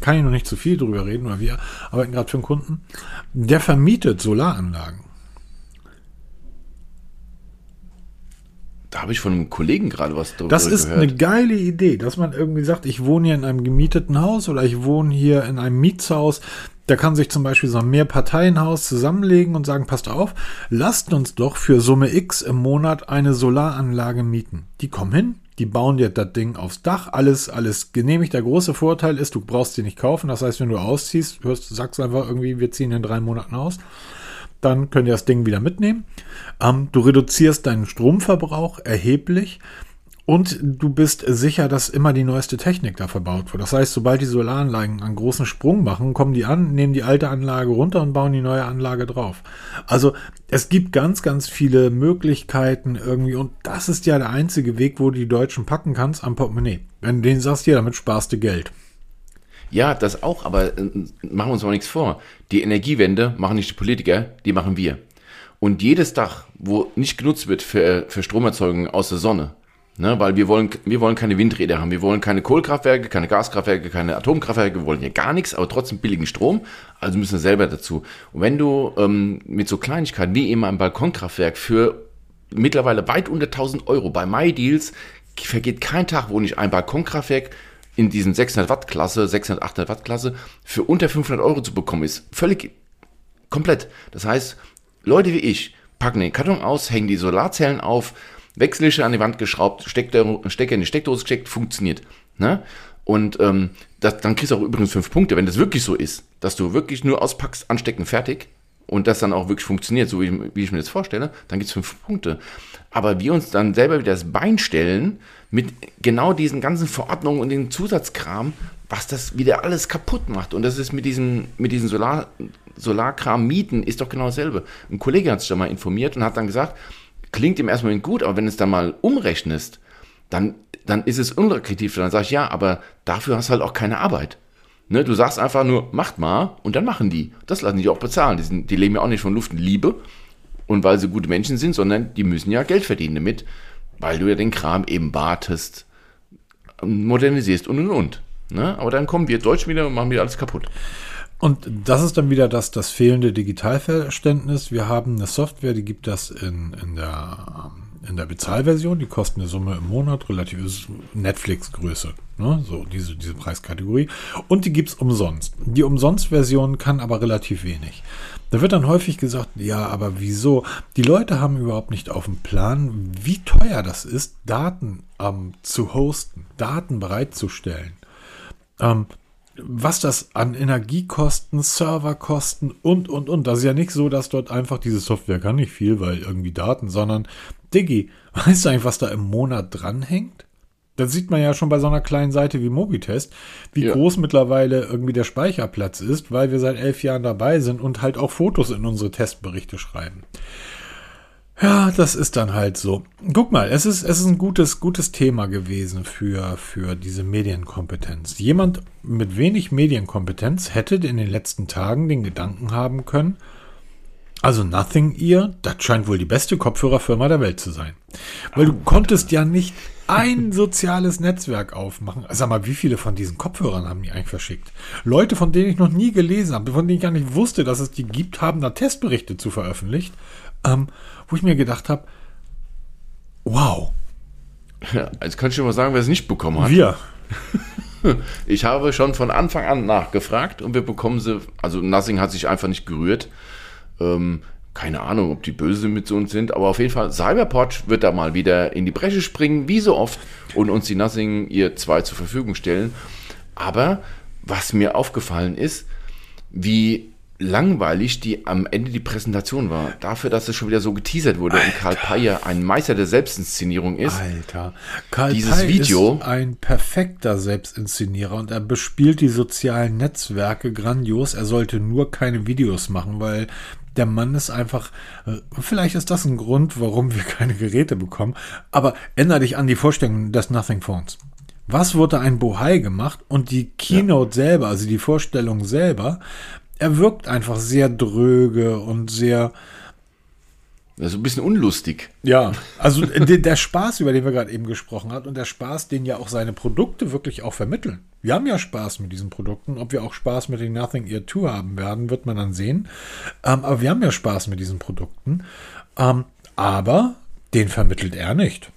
kann ich noch nicht zu viel drüber reden, weil wir arbeiten gerade für einen Kunden, der vermietet Solaranlagen. Da habe ich von einem Kollegen gerade was drüber Das ist gehört. eine geile Idee, dass man irgendwie sagt, ich wohne hier in einem gemieteten Haus oder ich wohne hier in einem Mietshaus. Da kann sich zum Beispiel so ein Mehrparteienhaus zusammenlegen und sagen, passt auf, lasst uns doch für Summe X im Monat eine Solaranlage mieten. Die kommen hin, die bauen dir das Ding aufs Dach, alles, alles genehmigt. Der große Vorteil ist, du brauchst sie nicht kaufen. Das heißt, wenn du ausziehst, hörst, sagst einfach irgendwie, wir ziehen in drei Monaten aus. Dann könnt ihr das Ding wieder mitnehmen. Ähm, du reduzierst deinen Stromverbrauch erheblich. Und du bist sicher, dass immer die neueste Technik da verbaut wird. Das heißt, sobald die Solaranlagen einen großen Sprung machen, kommen die an, nehmen die alte Anlage runter und bauen die neue Anlage drauf. Also es gibt ganz, ganz viele Möglichkeiten irgendwie und das ist ja der einzige Weg, wo du die Deutschen packen kannst am Portemonnaie. Wenn du denen sagst, ja, damit sparst du Geld. Ja, das auch, aber äh, machen wir uns mal nichts vor. Die Energiewende machen nicht die Politiker, die machen wir. Und jedes Dach, wo nicht genutzt wird für, für Stromerzeugung aus der Sonne, Ne, weil wir wollen, wir wollen keine Windräder haben, wir wollen keine Kohlekraftwerke, keine Gaskraftwerke, keine Atomkraftwerke, wir wollen hier gar nichts, aber trotzdem billigen Strom, also müssen wir selber dazu. Und wenn du ähm, mit so Kleinigkeiten wie eben ein Balkonkraftwerk für mittlerweile weit unter 1000 Euro bei MyDeals vergeht kein Tag, wo nicht ein Balkonkraftwerk in diesen 600 Watt Klasse, 600, 800 Watt Klasse für unter 500 Euro zu bekommen ist. Völlig komplett. Das heißt, Leute wie ich packen den Karton aus, hängen die Solarzellen auf, Wechsellische an die Wand geschraubt, Stecker, in die Steckdose gesteckt, funktioniert. Ne? Und ähm, das, dann kriegst du auch übrigens fünf Punkte, wenn das wirklich so ist, dass du wirklich nur auspackst, anstecken, fertig und das dann auch wirklich funktioniert, so wie, wie ich mir das vorstelle, dann gibt es fünf Punkte. Aber wir uns dann selber wieder das Bein stellen mit genau diesen ganzen Verordnungen und den Zusatzkram, was das wieder alles kaputt macht. Und das ist mit diesen, mit diesen Solar, Solarkram mieten, ist doch genau dasselbe. Ein Kollege hat sich da mal informiert und hat dann gesagt, klingt im ersten Moment gut, aber wenn es dann mal umrechnest, dann, dann ist es unattraktiv. Dann sage ich, ja, aber dafür hast du halt auch keine Arbeit. Ne, du sagst einfach nur, macht mal und dann machen die. Das lassen die auch bezahlen. Die, sind, die leben ja auch nicht von Luft und Liebe und weil sie gute Menschen sind, sondern die müssen ja Geld verdienen damit, weil du ja den Kram eben wartest, modernisierst und und und. Ne? Aber dann kommen wir Deutschen wieder und machen wieder alles kaputt. Und das ist dann wieder das, das fehlende Digitalverständnis. Wir haben eine Software, die gibt das in, in, der, ähm, in der Bezahlversion. Die kostet eine Summe im Monat, relativ Netflix-Größe. Ne? So, diese, diese Preiskategorie. Und die gibt es umsonst. Die Umsonst-Version kann aber relativ wenig. Da wird dann häufig gesagt, ja, aber wieso? Die Leute haben überhaupt nicht auf dem Plan, wie teuer das ist, Daten ähm, zu hosten, Daten bereitzustellen. Ähm, was das an Energiekosten, Serverkosten und, und, und. Das ist ja nicht so, dass dort einfach diese Software kann nicht viel, weil irgendwie Daten, sondern Diggi, weißt du eigentlich, was da im Monat dranhängt? Das sieht man ja schon bei so einer kleinen Seite wie Mobitest, wie ja. groß mittlerweile irgendwie der Speicherplatz ist, weil wir seit elf Jahren dabei sind und halt auch Fotos in unsere Testberichte schreiben. Ja, das ist dann halt so. Guck mal, es ist, es ist ein gutes, gutes Thema gewesen für, für diese Medienkompetenz. Jemand mit wenig Medienkompetenz hätte in den letzten Tagen den Gedanken haben können, also Nothing Ear, das scheint wohl die beste Kopfhörerfirma der Welt zu sein. Weil du konntest ja nicht ein soziales Netzwerk aufmachen. Sag mal, wie viele von diesen Kopfhörern haben die eigentlich verschickt? Leute, von denen ich noch nie gelesen habe, von denen ich gar nicht wusste, dass es die gibt, haben da Testberichte zu veröffentlicht ähm, wo ich mir gedacht habe, wow. Ja, jetzt kann ich dir mal sagen, wer es nicht bekommen hat. Wir. Ich habe schon von Anfang an nachgefragt und wir bekommen sie, also Nothing hat sich einfach nicht gerührt. Ähm, keine Ahnung, ob die böse mit uns sind, aber auf jeden Fall, Cyberport wird da mal wieder in die Bresche springen, wie so oft, und uns die Nothing ihr zwei zur Verfügung stellen. Aber was mir aufgefallen ist, wie langweilig die am Ende die Präsentation war. Dafür, dass es schon wieder so geteasert wurde Alter. und Karl Payer ein Meister der Selbstinszenierung ist. Alter, Karl dieses Pei Video ist ein perfekter Selbstinszenierer und er bespielt die sozialen Netzwerke grandios. Er sollte nur keine Videos machen, weil der Mann ist einfach, äh, vielleicht ist das ein Grund, warum wir keine Geräte bekommen, aber ändere dich an die Vorstellung des Nothing Phones. Was wurde ein Bohai gemacht und die Keynote ja. selber, also die Vorstellung selber, er wirkt einfach sehr dröge und sehr. Also ein bisschen unlustig. Ja, also der, der Spaß, über den wir gerade eben gesprochen haben, und der Spaß, den ja auch seine Produkte wirklich auch vermitteln. Wir haben ja Spaß mit diesen Produkten. Ob wir auch Spaß mit den Nothing Ear 2 haben werden, wird man dann sehen. Ähm, aber wir haben ja Spaß mit diesen Produkten. Ähm, aber den vermittelt er nicht.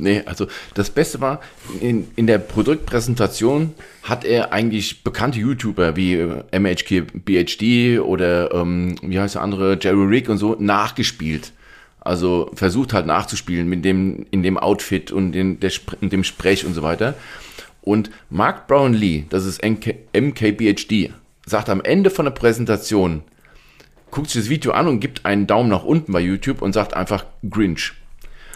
Nee, also das Beste war, in, in der Produktpräsentation hat er eigentlich bekannte YouTuber wie äh, MHK BHD oder ähm, wie heißt der andere, Jerry Rick und so nachgespielt. Also versucht halt nachzuspielen mit dem, in dem Outfit und in, der, in dem Sprech und so weiter. Und Mark Brownlee, das ist MK, MKBHD, sagt am Ende von der Präsentation, guckt sich das Video an und gibt einen Daumen nach unten bei YouTube und sagt einfach Grinch.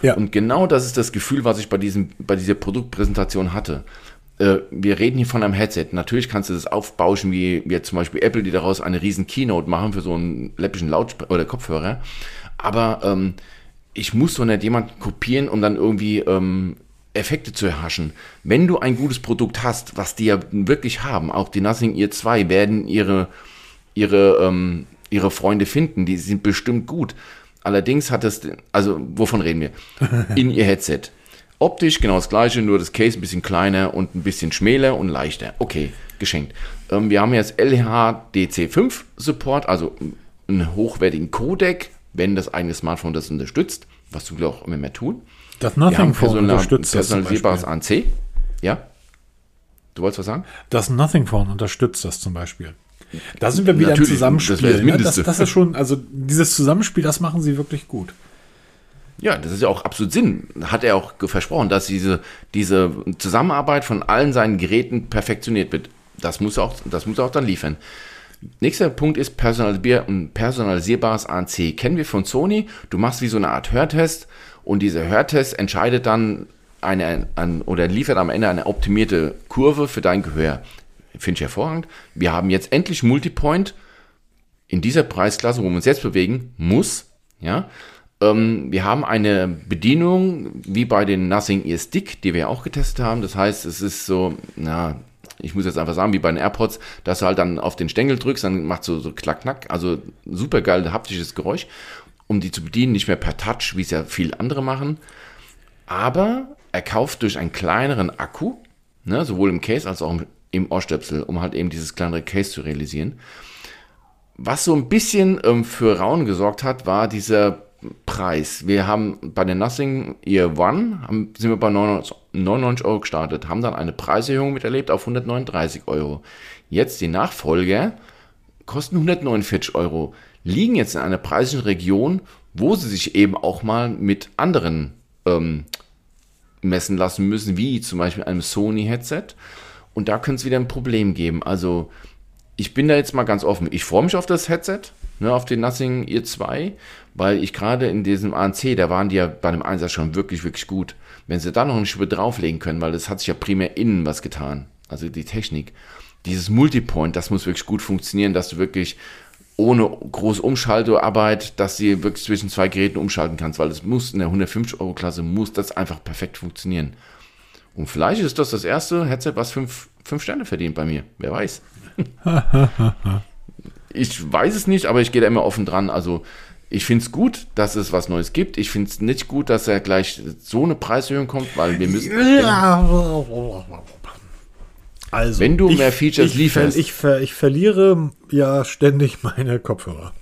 Ja. Und genau das ist das Gefühl, was ich bei, diesem, bei dieser Produktpräsentation hatte. Äh, wir reden hier von einem Headset. Natürlich kannst du das aufbauschen, wie, wie zum Beispiel Apple, die daraus eine riesen Keynote machen für so einen läppischen Lautsprecher oder Kopfhörer. Aber ähm, ich muss doch nicht jemanden kopieren, um dann irgendwie ähm, Effekte zu erhaschen. Wenn du ein gutes Produkt hast, was die ja wirklich haben, auch die Nothing Ear 2 werden ihre, ihre, ähm, ihre Freunde finden, die sind bestimmt gut. Allerdings hat es, also wovon reden wir? In ihr Headset. Optisch genau das gleiche, nur das Case ein bisschen kleiner und ein bisschen schmäler und leichter. Okay, geschenkt. Ähm, wir haben jetzt LHDC5 Support, also einen hochwertigen Codec, wenn das eigene Smartphone das unterstützt, was du auch immer mehr tun. Das Nothing Phone unterstützt das personalisierbares ANC. Ja? Du wolltest was sagen? Das Nothing Phone unterstützt das zum Beispiel. Da sind wir wieder Natürlich, im Zusammenspiel. Das, ne? das, das, ist schon, also dieses Zusammenspiel, das machen sie wirklich gut. Ja, das ist ja auch absolut Sinn. Hat er auch versprochen, dass diese, diese Zusammenarbeit von allen seinen Geräten perfektioniert wird. Das muss er auch, das muss er auch dann liefern. Nächster Punkt ist personalisierbares ANC. Kennen wir von Sony. Du machst wie so eine Art Hörtest und dieser Hörtest entscheidet dann eine, an, oder liefert am Ende eine optimierte Kurve für dein Gehör. Finde ich hervorragend. Wir haben jetzt endlich Multipoint in dieser Preisklasse, wo wir uns jetzt bewegen, muss. Ja, ähm, wir haben eine Bedienung wie bei den Nothing Ear Stick, die wir auch getestet haben. Das heißt, es ist so, na, ich muss jetzt einfach sagen, wie bei den AirPods, dass du halt dann auf den Stängel drückst, dann macht so, so klack, knack. Also super geil haptisches Geräusch, um die zu bedienen, nicht mehr per Touch, wie es ja viele andere machen. Aber er kauft durch einen kleineren Akku, ne, sowohl im Case als auch im im Ohrstöpsel, um halt eben dieses kleinere Case zu realisieren. Was so ein bisschen ähm, für Rauen gesorgt hat, war dieser Preis. Wir haben bei der Nothing Ear One haben, sind wir bei 99, Euro gestartet, haben dann eine Preiserhöhung miterlebt auf 139 Euro. Jetzt die Nachfolger kosten 149 Euro, liegen jetzt in einer preislichen Region, wo sie sich eben auch mal mit anderen ähm, messen lassen müssen, wie zum Beispiel einem Sony Headset und da könnte es wieder ein Problem geben. Also, ich bin da jetzt mal ganz offen. Ich freue mich auf das Headset, ne, auf den Nothing Ear 2, weil ich gerade in diesem ANC, da waren die ja bei dem Einsatz schon wirklich, wirklich gut. Wenn sie da noch eine Schippe drauflegen können, weil das hat sich ja primär innen was getan. Also die Technik. Dieses Multipoint, das muss wirklich gut funktionieren, dass du wirklich ohne große Umschaltarbeit, dass du wirklich zwischen zwei Geräten umschalten kannst, weil es muss in der 150 Euro Klasse muss das einfach perfekt funktionieren. Und vielleicht ist das das erste Headset, was fünf, fünf Sterne verdient bei mir. Wer weiß. ich weiß es nicht, aber ich gehe da immer offen dran. Also ich finde es gut, dass es was Neues gibt. Ich finde es nicht gut, dass er gleich so eine Preiserhöhung kommt, weil wir müssen. Also, wenn du ich, mehr Features ich, lieferst. Ich, ver, ich verliere ja ständig meine Kopfhörer.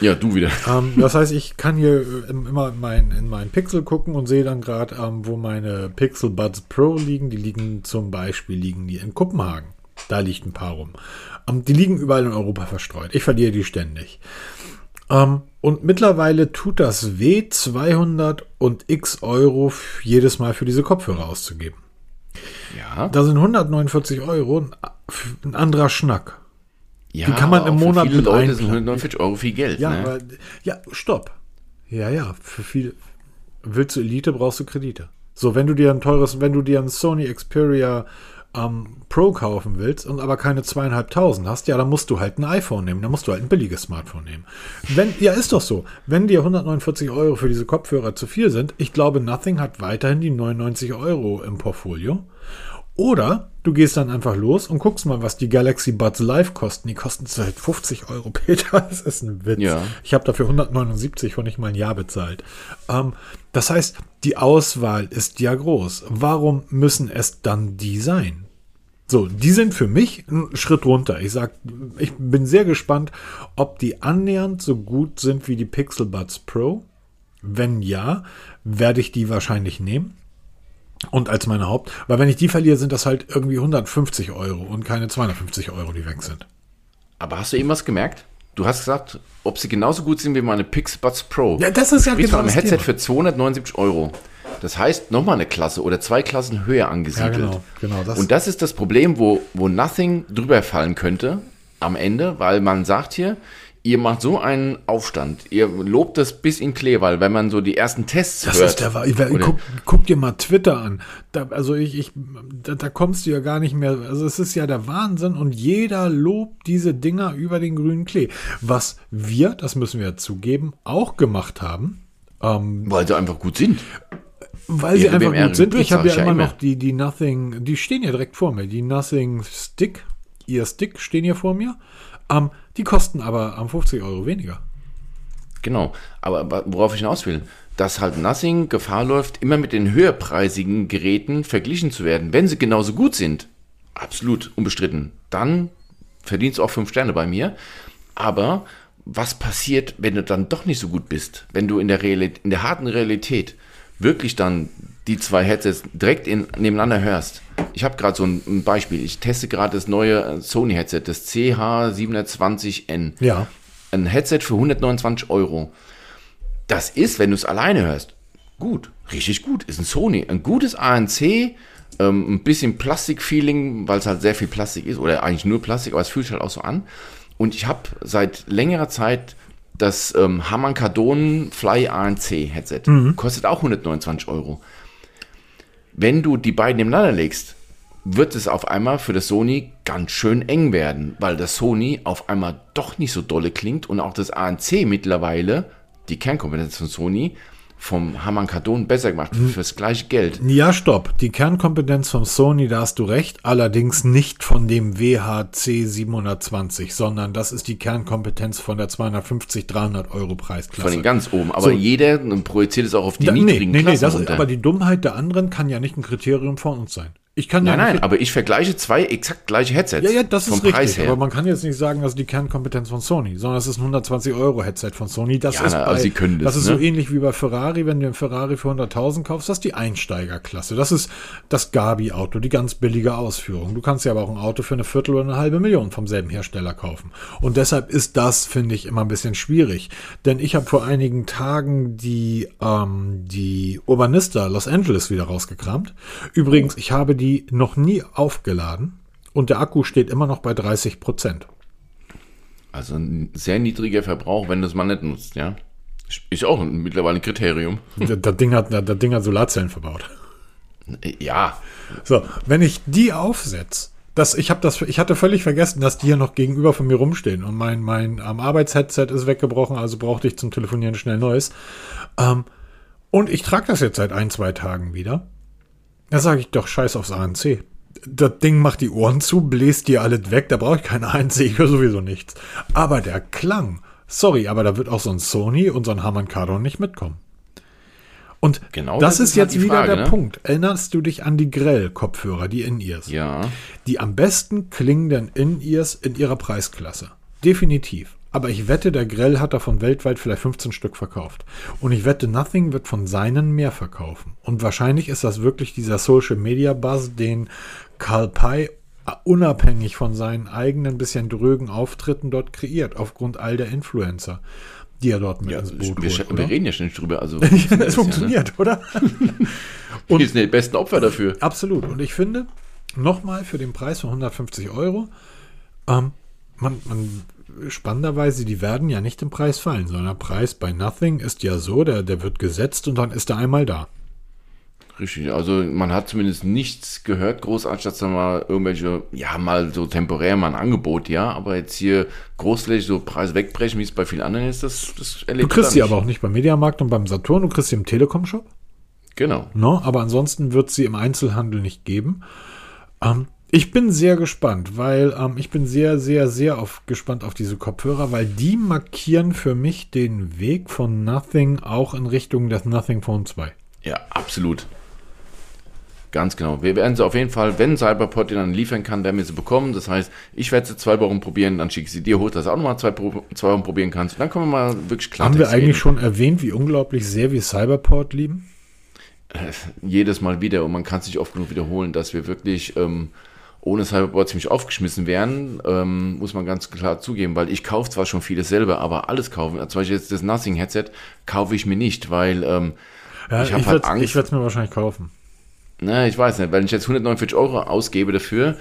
Ja, du wieder. Ähm, das heißt, ich kann hier äh, immer in meinen, in meinen Pixel gucken und sehe dann gerade, ähm, wo meine Pixel Buds Pro liegen. Die liegen zum Beispiel liegen die in Kopenhagen. Da liegt ein paar rum. Ähm, die liegen überall in Europa verstreut. Ich verliere die ständig. Ähm, und mittlerweile tut das weh, 200 und x Euro jedes Mal für diese Kopfhörer auszugeben. Ja. Da sind 149 Euro ein, ein anderer Schnack. Ja, die kann man im auch für Monat viele mit Leute sind einplanen. 149 Euro viel Geld. Ja, ne? aber, ja, stopp. Ja, ja, für viel. Willst du Elite, brauchst du Kredite. So, wenn du dir ein teures, wenn du dir ein Sony Xperia ähm, Pro kaufen willst und aber keine zweieinhalbtausend hast, ja, dann musst du halt ein iPhone nehmen, dann musst du halt ein billiges Smartphone nehmen. Wenn, ja, ist doch so. Wenn dir 149 Euro für diese Kopfhörer zu viel sind, ich glaube, Nothing hat weiterhin die 99 Euro im Portfolio. Oder du gehst dann einfach los und guckst mal, was die Galaxy Buds Live kosten. Die kosten seit 50 Euro, Peter. Das ist ein Witz. Ja. Ich habe dafür 179 von nicht mal ein Jahr bezahlt. Ähm, das heißt, die Auswahl ist ja groß. Warum müssen es dann die sein? So, die sind für mich ein Schritt runter. Ich sag, ich bin sehr gespannt, ob die annähernd so gut sind wie die Pixel Buds Pro. Wenn ja, werde ich die wahrscheinlich nehmen. Und als meine Haupt, weil wenn ich die verliere, sind das halt irgendwie 150 Euro und keine 250 Euro, die weg sind. Aber hast du eben was gemerkt? Du hast gesagt, ob sie genauso gut sind wie meine Pixbuds Pro. Ja, das ist ja genau das Headset Thema. für 279 Euro. Das heißt, nochmal eine Klasse oder zwei Klassen höher angesiedelt. Ja, genau, genau, das- Und das ist das Problem, wo, wo Nothing drüber fallen könnte am Ende, weil man sagt hier, ihr macht so einen Aufstand. Ihr lobt das bis in Klee, weil wenn man so die ersten Tests Das hört. ist der ich- guck, guck dir mal Twitter an. Da, also ich, ich da, da kommst du ja gar nicht mehr. Also es ist ja der Wahnsinn und jeder lobt diese Dinger über den grünen Klee. Was wir, das müssen wir zugeben, auch gemacht haben. Ähm, weil sie einfach gut sind. weil sie einfach gut sind. Ich habe ja ja immer. noch die, die Nothing, die stehen ja direkt vor mir. Die Nothing Stick, ihr Stick stehen hier vor mir. Ähm, die kosten aber am 50 Euro weniger. Genau, aber worauf ich hinaus will, dass halt Nothing Gefahr läuft, immer mit den höherpreisigen Geräten verglichen zu werden. Wenn sie genauso gut sind, absolut unbestritten, dann verdienst du auch fünf Sterne bei mir. Aber was passiert, wenn du dann doch nicht so gut bist? Wenn du in der, Realität, in der harten Realität wirklich dann die zwei Headsets direkt in, nebeneinander hörst. Ich habe gerade so ein, ein Beispiel. Ich teste gerade das neue äh, Sony-Headset, das CH720N Ja. ein Headset für 129 Euro. Das ist, wenn du es alleine hörst, gut, richtig gut. Ist ein Sony, ein gutes ANC, ähm, ein bisschen Plastik-Feeling, weil es halt sehr viel Plastik ist, oder eigentlich nur Plastik, aber es fühlt sich halt auch so an. Und ich habe seit längerer Zeit das ähm, Harman Kardon Fly ANC Headset. Kostet auch 129 Euro. Wenn du die beiden nebeneinander legst, wird es auf einmal für das Sony ganz schön eng werden, weil das Sony auf einmal doch nicht so dolle klingt und auch das ANC mittlerweile, die Kernkompetenz von Sony, vom Harman Kardon besser gemacht fürs gleiche Geld. Ja, stopp. Die Kernkompetenz vom Sony, da hast du recht, allerdings nicht von dem WHC 720, sondern das ist die Kernkompetenz von der 250, 300 Euro Preisklasse. Von den ganz oben. Aber So. jeder projiziert es auch auf die da, nee, niedrigen nee, nee, Klassen das ist, aber die Dummheit der anderen kann ja nicht ein Kriterium von uns sein. Ich kann ja nein, nein, nicht, aber ich vergleiche zwei exakt gleiche Headsets. ja, ja, das vom ist richtig. Preis her. Aber man kann jetzt nicht sagen, das ist die Kernkompetenz von Sony, sondern es ist ein 120 Euro Headset von Sony. Das Ja, ist, na, also sie können das, das ist ne? so ähnlich wie bei Ferrari, wenn du einen Ferrari für 100.000 kaufst, das ist die Einsteigerklasse. Das ist das Gabi-Auto, die ganz billige Ausführung. Du kannst ja aber auch ein Auto für eine Viertel oder eine halbe Million vom selben Hersteller kaufen. Und deshalb ist das, finde ich, immer ein bisschen schwierig. Denn ich habe vor einigen Tagen die, ähm, die Urbanista Los Angeles wieder rausgekramt. Übrigens, ich habe die noch nie aufgeladen und der Akku steht immer noch bei 30 Prozent. Also ein sehr niedriger Verbrauch, wenn du es mal nicht nutzt, ja. Ist auch mittlerweile ein Kriterium. Das das Ding hat, das Ding hat Solarzellen verbaut. Ja, So, wenn ich die aufsetze, das, ich, hab das, ich hatte völlig vergessen, dass die hier noch gegenüber von mir rumstehen. Und mein, mein ähm, Arbeitsheadset ist weggebrochen, also brauchte ich zum Telefonieren schnell neues. Ähm, und ich trage das jetzt seit ein, zwei Tagen wieder. Da sage ich doch, scheiß aufs ANC. Das Ding macht die Ohren zu, bläst die alles weg, da brauche ich keine ANC, ich höre sowieso nichts. Aber der Klang, sorry, aber da wird auch so ein Sony und so ein Harman Kardon nicht mitkommen. Und Genau das, das ist ist halt jetzt wieder Frage, der ne? Punkt. Erinnerst du dich an die Grell-Kopfhörer, die In-Ears? ja. Die am besten klingenden In-Ears in ihrer Preisklasse. Definitiv. Aber ich wette, der Grell hat davon weltweit vielleicht 15 Stück verkauft. Und ich wette, Nothing wird von seinen mehr verkaufen. Und wahrscheinlich ist das wirklich dieser Social Media Buzz, den Carl Pei unabhängig von seinen eigenen bisschen drögen Auftritten dort kreiert, aufgrund all der Influencer, die er dort mit ins Boot Wir, holt. wir reden ja ständig drüber. Also, Es funktioniert, oder? Und die sind die besten Opfer dafür. Absolut. Und ich finde, nochmal für den Preis von 150 Euro, ähm, man, man spannenderweise, die werden ja nicht im Preis fallen, sondern der Preis bei Nothing ist ja so, der, der wird gesetzt und dann ist er einmal da. Richtig, also man hat zumindest nichts gehört, großartig, dass da mal irgendwelche, ja, mal so temporär mal ein Angebot, ja, aber jetzt hier großflächig so Preis wegbrechen, wie es bei vielen anderen ist, das, das erlebt Du kriegst sie aber auch nicht beim Mediamarkt und beim Saturn, du kriegst sie im Telekom-Shop. Genau. No, aber ansonsten wird sie im Einzelhandel nicht geben. Ähm, ich bin sehr gespannt, weil ähm, ich bin sehr, sehr, sehr auf, gespannt auf diese Kopfhörer, weil die markieren für mich den Weg von Nothing auch in Richtung des Nothing Phone 2. Ja, absolut. Ganz genau. Wir werden sie auf jeden Fall, wenn Cyberport die dann liefern kann, werden wir sie bekommen. Das heißt, ich werde sie zwei Wochen probieren, dann schicke ich sie dir hoch, dass du auch nochmal zwei, zwei Wochen probieren kannst. Und dann können wir mal wirklich klar. Haben wir eigentlich reden. schon erwähnt, wie unglaublich sehr wir Cyberport lieben? Äh, jedes Mal wieder und man kann es nicht oft genug wiederholen, dass wir wirklich ähm, ohne Cyberport ziemlich aufgeschmissen wären, ähm, muss man ganz klar zugeben, weil ich kaufe zwar schon vieles selber, aber alles kaufen, zum Beispiel jetzt das Nothing Headset, kaufe ich mir nicht, weil ähm, ja, ich habe halt Angst. Ich werde es mir wahrscheinlich kaufen. Na, ich weiß nicht, weil ich jetzt 149 Euro ausgebe dafür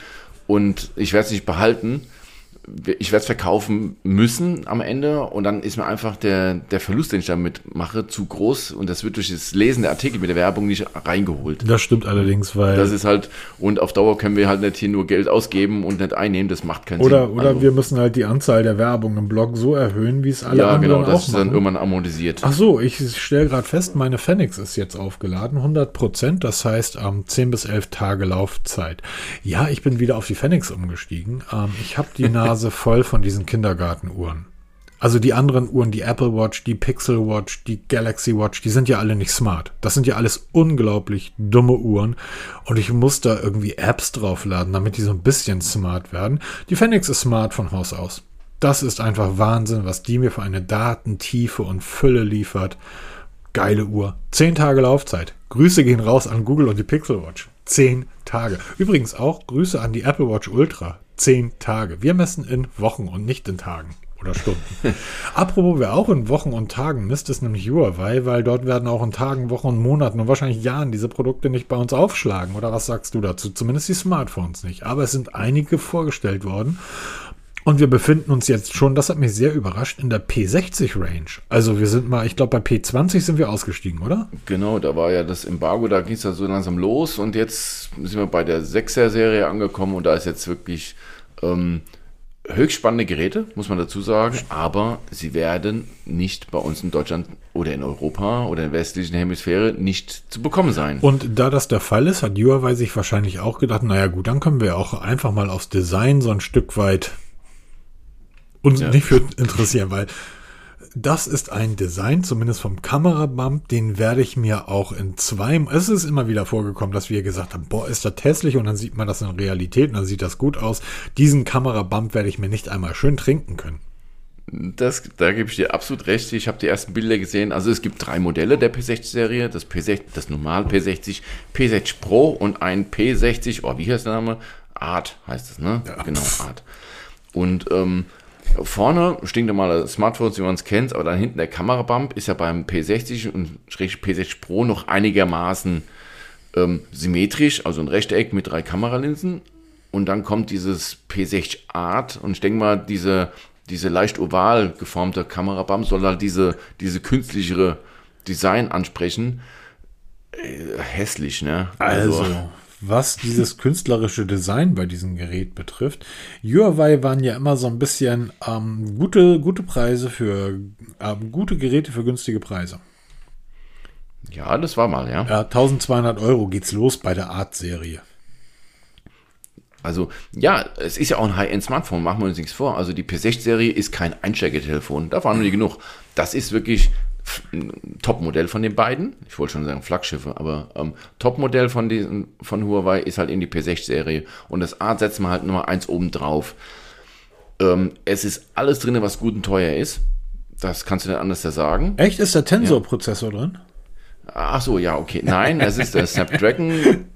und ich werde es nicht behalten, ich werde es verkaufen müssen am Ende und dann ist mir einfach der, der Verlust, den ich damit mache, zu groß und das wird durch das Lesen der Artikel mit der Werbung nicht reingeholt. Das stimmt allerdings, weil. Das ist halt, und auf Dauer können wir halt nicht hier nur Geld ausgeben und nicht einnehmen, das macht keinen oder, Sinn. Oder also, wir müssen halt die Anzahl der Werbung im Blog so erhöhen, wie es alle ja, anderen genau, das auch ist dann irgendwann amortisiert. Ach so, ich stelle gerade fest, meine Phoenix ist jetzt aufgeladen, 100 Prozent, das heißt ähm, 10 bis 11 Tage Laufzeit. Ja, ich bin wieder auf die Phoenix umgestiegen. Ähm, ich habe die Nase Nase voll von diesen Kindergartenuhren. Also die anderen Uhren, die Apple Watch, die Pixel Watch, die Galaxy Watch, die sind ja alle nicht smart. Das sind ja alles unglaublich dumme Uhren und ich muss da irgendwie Apps draufladen, damit die so ein bisschen smart werden. Die Phoenix ist smart von Haus aus. Das ist einfach Wahnsinn, was die mir für eine Datentiefe und Fülle liefert. Geile Uhr. Zehn Tage Laufzeit. Grüße gehen raus an Google und die Pixel Watch. Zehn Tage. Übrigens auch Grüße an die Apple Watch Ultra zehn Tage. Wir messen in Wochen und nicht in Tagen oder Stunden. Apropos, wer auch in Wochen und Tagen misst, ist nämlich Huawei, weil dort werden auch in Tagen, Wochen und Monaten und wahrscheinlich Jahren diese Produkte nicht bei uns aufschlagen. Oder was sagst du dazu? Zumindest die Smartphones nicht. Aber es sind einige vorgestellt worden. Und wir befinden uns jetzt schon, das hat mich sehr überrascht, in der P60 Range. Also wir sind mal, ich glaube bei P20 sind wir ausgestiegen, oder? Genau, da war ja das Embargo, da ging es ja so langsam los und jetzt sind wir bei der 6er Serie angekommen und da ist jetzt wirklich ähm, höchst spannende Geräte, muss man dazu sagen, aber sie werden nicht bei uns in Deutschland oder in Europa oder in der westlichen Hemisphäre nicht zu bekommen sein. Und da das der Fall ist, hat Huawei sich wahrscheinlich auch gedacht, naja gut, dann können wir auch einfach mal aufs Design so ein Stück weit uns ja. nicht für interessieren, weil das ist ein Design, zumindest vom Kamerabump, den werde ich mir auch in zwei, es ist immer wieder vorgekommen, dass wir gesagt haben, boah, ist das hässlich und dann sieht man das in Realität und dann sieht das gut aus. Diesen Kamerabump werde ich mir nicht einmal schön trinken können. Das, da gebe ich dir absolut recht. Ich habe die ersten Bilder gesehen. Also es gibt drei Modelle der P60-Serie. Das P60, das normal P60, P60 Pro und ein P60, oh, wie heißt der Name? Art heißt es, ne? Ja. Genau, Art. Und ähm, Vorne stinknormale Smartphones, wie man es kennt, aber dann hinten der Kamerabump ist ja beim P60 und P60 Pro noch einigermaßen ähm, symmetrisch, also ein Rechteck mit drei Kameralinsen. Und dann kommt dieses P60 Art und ich denke mal, diese, diese leicht oval geformte Kamerabump soll halt diese, diese künstlichere Design ansprechen. Äh, hässlich, ne? Also, also was dieses künstlerische Design bei diesem Gerät betrifft. Huawei waren ja immer so ein bisschen ähm, gute, gute Preise für ähm, gute Geräte für günstige Preise. Ja, das war mal, ja. ja 1200 Euro geht's los bei der Art-Serie. Also, ja, es ist ja auch ein High-End-Smartphone, machen wir uns nichts vor. Also, die P6-Serie ist kein Einsteigertelefon, da waren wir genug. Das ist wirklich Topmodell von den beiden. Ich wollte schon sagen Flaggschiffe, aber ähm, Topmodell von, diesen, von Huawei ist halt in die P6-Serie. Und das A setzen wir halt Nummer eins oben drauf. Ähm, es ist alles drin, was gut und teuer ist. Das kannst du nicht anders sagen. Echt? Ist der Tensor-Prozessor ja. drin? Ach so, ja, okay. Nein, es ist der Snapdragon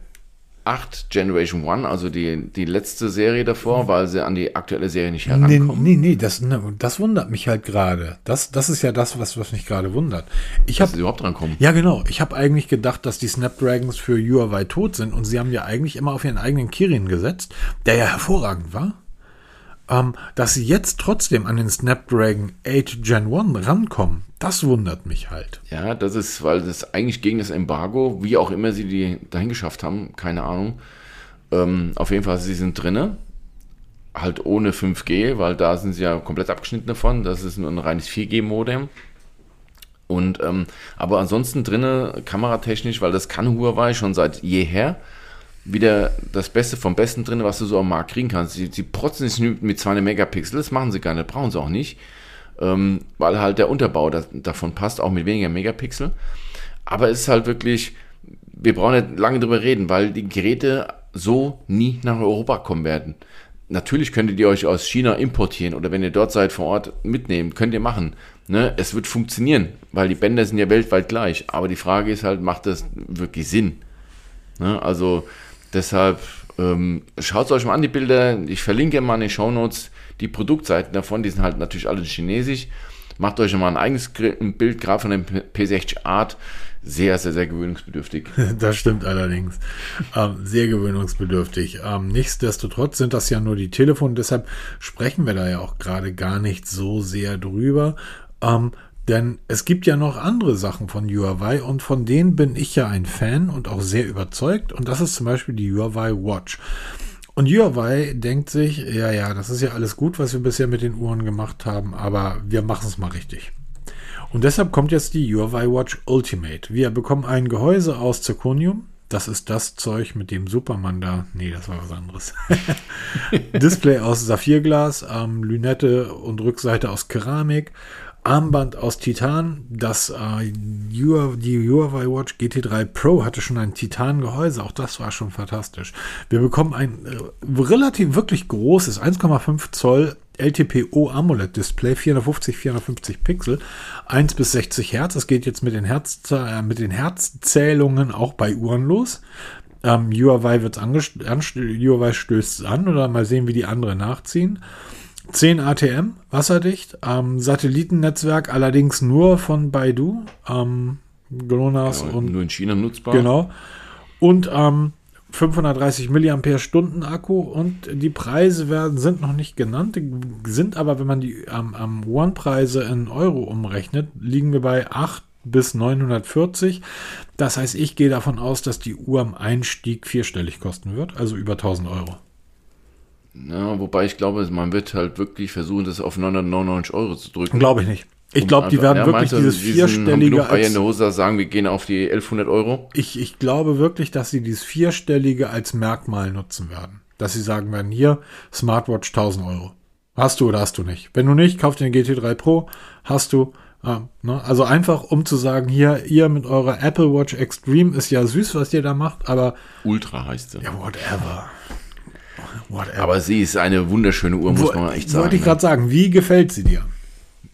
8 Generation 1, also die, die letzte Serie davor, weil sie an die aktuelle Serie nicht herankommen. Nee, nee, nee das, ne, das wundert mich halt gerade. Das, das ist ja das, was, was mich gerade wundert. Ich dass hab, sie überhaupt rankommen. Ja, genau. Ich habe eigentlich gedacht, dass die Snapdragons für Huawei tot sind und sie haben ja eigentlich immer auf ihren eigenen Kirin gesetzt, der ja hervorragend war. Ähm, dass sie jetzt trotzdem an den Snapdragon 8 Gen 1 rankommen, das wundert mich halt. Ja, das ist, weil das eigentlich gegen das Embargo, wie auch immer sie die dahin geschafft haben, keine Ahnung. Ähm, auf jeden Fall, sie sind drinne. Halt ohne 5G, weil da sind sie ja komplett abgeschnitten davon. Das ist nur ein reines 4G-Modem. Und ähm, aber ansonsten drinne kameratechnisch, weil das kann Huawei schon seit jeher wieder das Beste vom Besten drin, was du so am Markt kriegen kannst. Sie, sie protzen es mit 200 Megapixel, das machen sie gar nicht, brauchen sie auch nicht, ähm, weil halt der Unterbau das, davon passt, auch mit weniger Megapixel. Aber es ist halt wirklich, wir brauchen nicht lange drüber reden, weil die Geräte so nie nach Europa kommen werden. Natürlich könntet ihr euch aus China importieren oder wenn ihr dort seid vor Ort mitnehmen, könnt ihr machen. Ne? Es wird funktionieren, weil die Bänder sind ja weltweit gleich. Aber die Frage ist halt, macht das wirklich Sinn? Ne? Also deshalb ähm, schaut euch mal an die Bilder. Ich verlinke mal in den Show Notes die Produktseiten davon. Die sind halt natürlich alle chinesisch. Macht euch mal ein eigenes Bild, gerade von dem P60 Art sehr, sehr, sehr gewöhnungsbedürftig. Das stimmt allerdings. Ähm, sehr gewöhnungsbedürftig. Ähm, nichtsdestotrotz sind das ja nur die Telefone, deshalb sprechen wir da ja auch gerade gar nicht so sehr drüber. Ähm, denn es gibt ja noch andere Sachen von Huawei und von denen bin ich ja ein Fan und auch sehr überzeugt. Und das ist zum Beispiel die Huawei Watch. Und Huawei denkt sich, ja, ja, das ist ja alles gut, was wir bisher mit den Uhren gemacht haben, aber wir machen es mal richtig. Und deshalb kommt jetzt die Huawei Watch Ultimate. Wir bekommen ein Gehäuse aus Zirconium. Das ist das Zeug, mit dem Superman da. Nee, das war was anderes. Display aus Saphirglas, ähm, Lünette und Rückseite aus Keramik. Armband aus Titan. Das äh, die Huawei Watch GT3 Pro hatte schon ein Titan-Gehäuse. Auch das war schon fantastisch. Wir bekommen ein äh, relativ wirklich großes 1,5 Zoll LTPO AMOLED Display, 450, 450 Pixel, 1 bis 60 Hertz. Es geht jetzt mit den, Herz, äh, mit den Herzzählungen auch bei Uhren los. Ähm, Huawei, wird's Huawei stößt es an oder mal sehen, wie die anderen nachziehen. 10 ATM, wasserdicht, ähm, Satellitennetzwerk allerdings nur von Baidu, ähm, GLONASS genau, und nur in China nutzbar. Genau. Und ähm, 530 mAh Akku und die Preise werden, sind noch nicht genannt, sind aber, wenn man die ähm, am One-Preise in Euro umrechnet, liegen wir bei 8 bis 940. Das heißt, ich gehe davon aus, dass die Uhr am Einstieg vierstellig kosten wird, also über 1000 Euro. Ja, wobei ich glaube, man wird halt wirklich versuchen, das auf 999 Euro zu drücken. Glaube ich nicht. Ich glaube, die werden ja, wirklich dieses vierstellige. Als, in der Hose sagen, wir gehen auf die 1100 Euro. Ich, ich glaube wirklich, dass sie dieses vierstellige als Merkmal nutzen werden. Dass sie sagen werden, hier, Smartwatch 1000 Euro. Hast du oder hast du nicht? Wenn du nicht, kauf den GT3 Pro, hast du. Ah, ne? Also einfach, um zu sagen, hier, ihr mit eurer Apple Watch Extreme ist ja süß, was ihr da macht, aber. Ultra heißt sie. Ja, whatever. Whatever. Aber sie ist eine wunderschöne Uhr, muss Wo, man echt sagen. Wollte ich gerade ne? sagen, wie gefällt sie dir?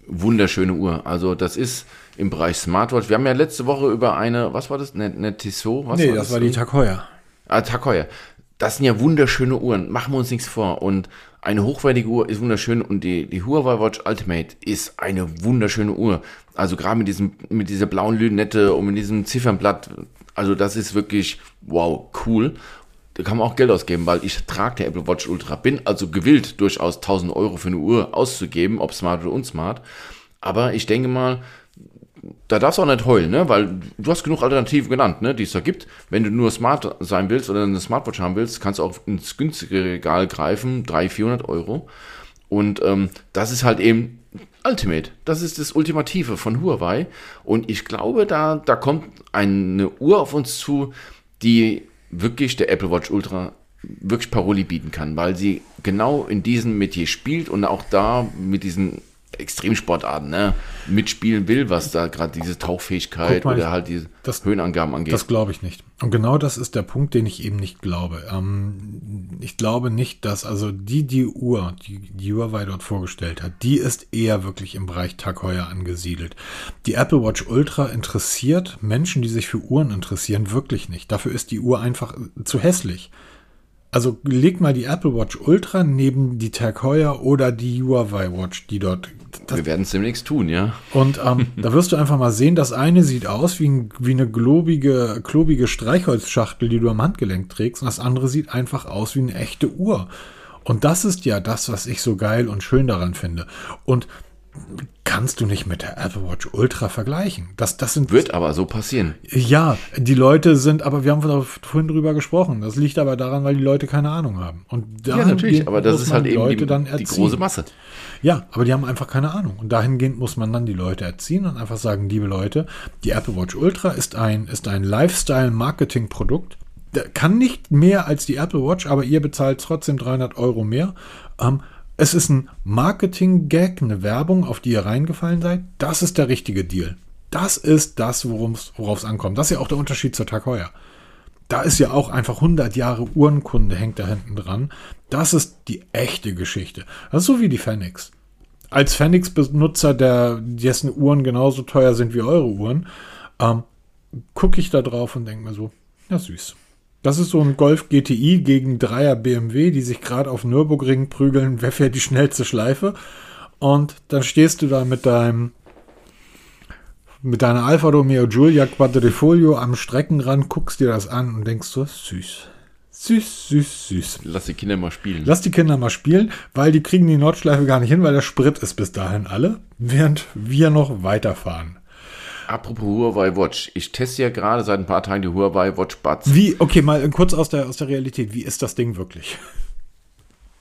wunderschöne Uhr. Also das ist im Bereich Smartwatch. Wir haben ja letzte Woche über eine, was war das? Eine, eine Tissot? Was nee, war das, das war die Heuer. Ah, Heuer. Das sind ja wunderschöne Uhren. Machen wir uns nichts vor. Und eine hochwertige Uhr ist wunderschön und die, die Huawei Watch Ultimate ist eine wunderschöne Uhr. Also gerade mit diesem, mit dieser blauen Lünette und mit diesem Ziffernblatt. Also das ist wirklich, wow, cool da kann man auch Geld ausgeben, weil ich trage der Apple Watch Ultra, bin also gewillt, durchaus 1000 Euro für eine Uhr auszugeben, ob smart oder unsmart. Aber ich denke mal, da darfst du auch nicht heulen, ne? weil du hast genug Alternativen genannt, ne? die es da gibt. Wenn du nur smart sein willst oder eine Smartwatch haben willst, kannst du auch ins günstige Regal greifen, 300, 400 Euro. Und ähm, das ist halt eben Ultimate. Das ist das Ultimative von Huawei. Und ich glaube, da, da kommt eine Uhr auf uns zu, die wirklich der Apple Watch Ultra wirklich Paroli bieten kann, weil sie genau in diesem Metier spielt und auch da mit diesen Extremsportarten ne, mitspielen will, was da gerade diese Tauchfähigkeit mal, oder halt diese das, Höhenangaben angeht. Das glaube ich nicht. Und genau das ist der Punkt, den ich eben nicht glaube. Ähm, ich glaube nicht, dass also die, die Uhr, die, die Huawei dort vorgestellt hat, die ist eher wirklich im Bereich Tag Heuer angesiedelt. Die Apple Watch Ultra interessiert Menschen, die sich für Uhren interessieren, wirklich nicht. Dafür ist die Uhr einfach zu hässlich. Also leg mal die Apple Watch Ultra neben die Tag Heuer oder die Huawei Watch, die dort. Wir werden es demnächst tun, ja. Und ähm, da wirst du einfach mal sehen, das eine sieht aus wie, ein, wie eine globige, klobige Streichholzschachtel, die du am Handgelenk trägst, und das andere sieht einfach aus wie eine echte Uhr. Und das ist ja das, was ich so geil und schön daran finde. Und kannst du nicht mit der Apple Watch Ultra vergleichen. Das, das sind, Wird aber so passieren. ja, die Leute sind, aber wir haben vorhin drüber gesprochen. Das liegt aber daran, weil die Leute keine Ahnung haben. Und Ja, natürlich, aber das ist halt eben die, dann die große Masse. Ja, aber die haben einfach keine Ahnung. Und dahingehend muss man dann die Leute erziehen und einfach sagen, liebe Leute, die Apple Watch Ultra ist ein, ist ein Lifestyle-Marketing-Produkt. Kann nicht mehr als die Apple Watch, aber ihr bezahlt trotzdem 300 Euro mehr. Ähm, es ist ein Marketing-Gag, eine Werbung, auf die ihr reingefallen seid. Das ist der richtige Deal. Das ist das, worauf es ankommt. Das ist ja auch der Unterschied zur Tag heuer. Da ist ja auch einfach 100 Jahre Uhrenkunde hängt da hinten dran. Das ist die echte Geschichte. Das ist so wie die Phoenix. Als Phoenix-Benutzer, dessen Uhren genauso teuer sind wie eure Uhren, ähm, gucke ich da drauf und denke mir so, ja süß. Das ist so ein Golf GTI gegen Dreier BMW, die sich gerade auf Nürburgring prügeln, wer fährt die schnellste Schleife. Und dann stehst du da mit deinem mit deiner Alfa Romeo Giulia Quadrifoglio am Streckenrand, guckst dir das an und denkst so, süß. Süß, süß, süß. Lass die Kinder mal spielen. Lass die Kinder mal spielen, weil die kriegen die Nordschleife gar nicht hin, weil der Sprit ist bis dahin alle, während wir noch weiterfahren. Apropos Huawei Watch. Ich teste ja gerade seit ein paar Tagen die Huawei Watch Buds. Wie, okay, mal kurz aus der, aus der Realität, wie ist das Ding wirklich?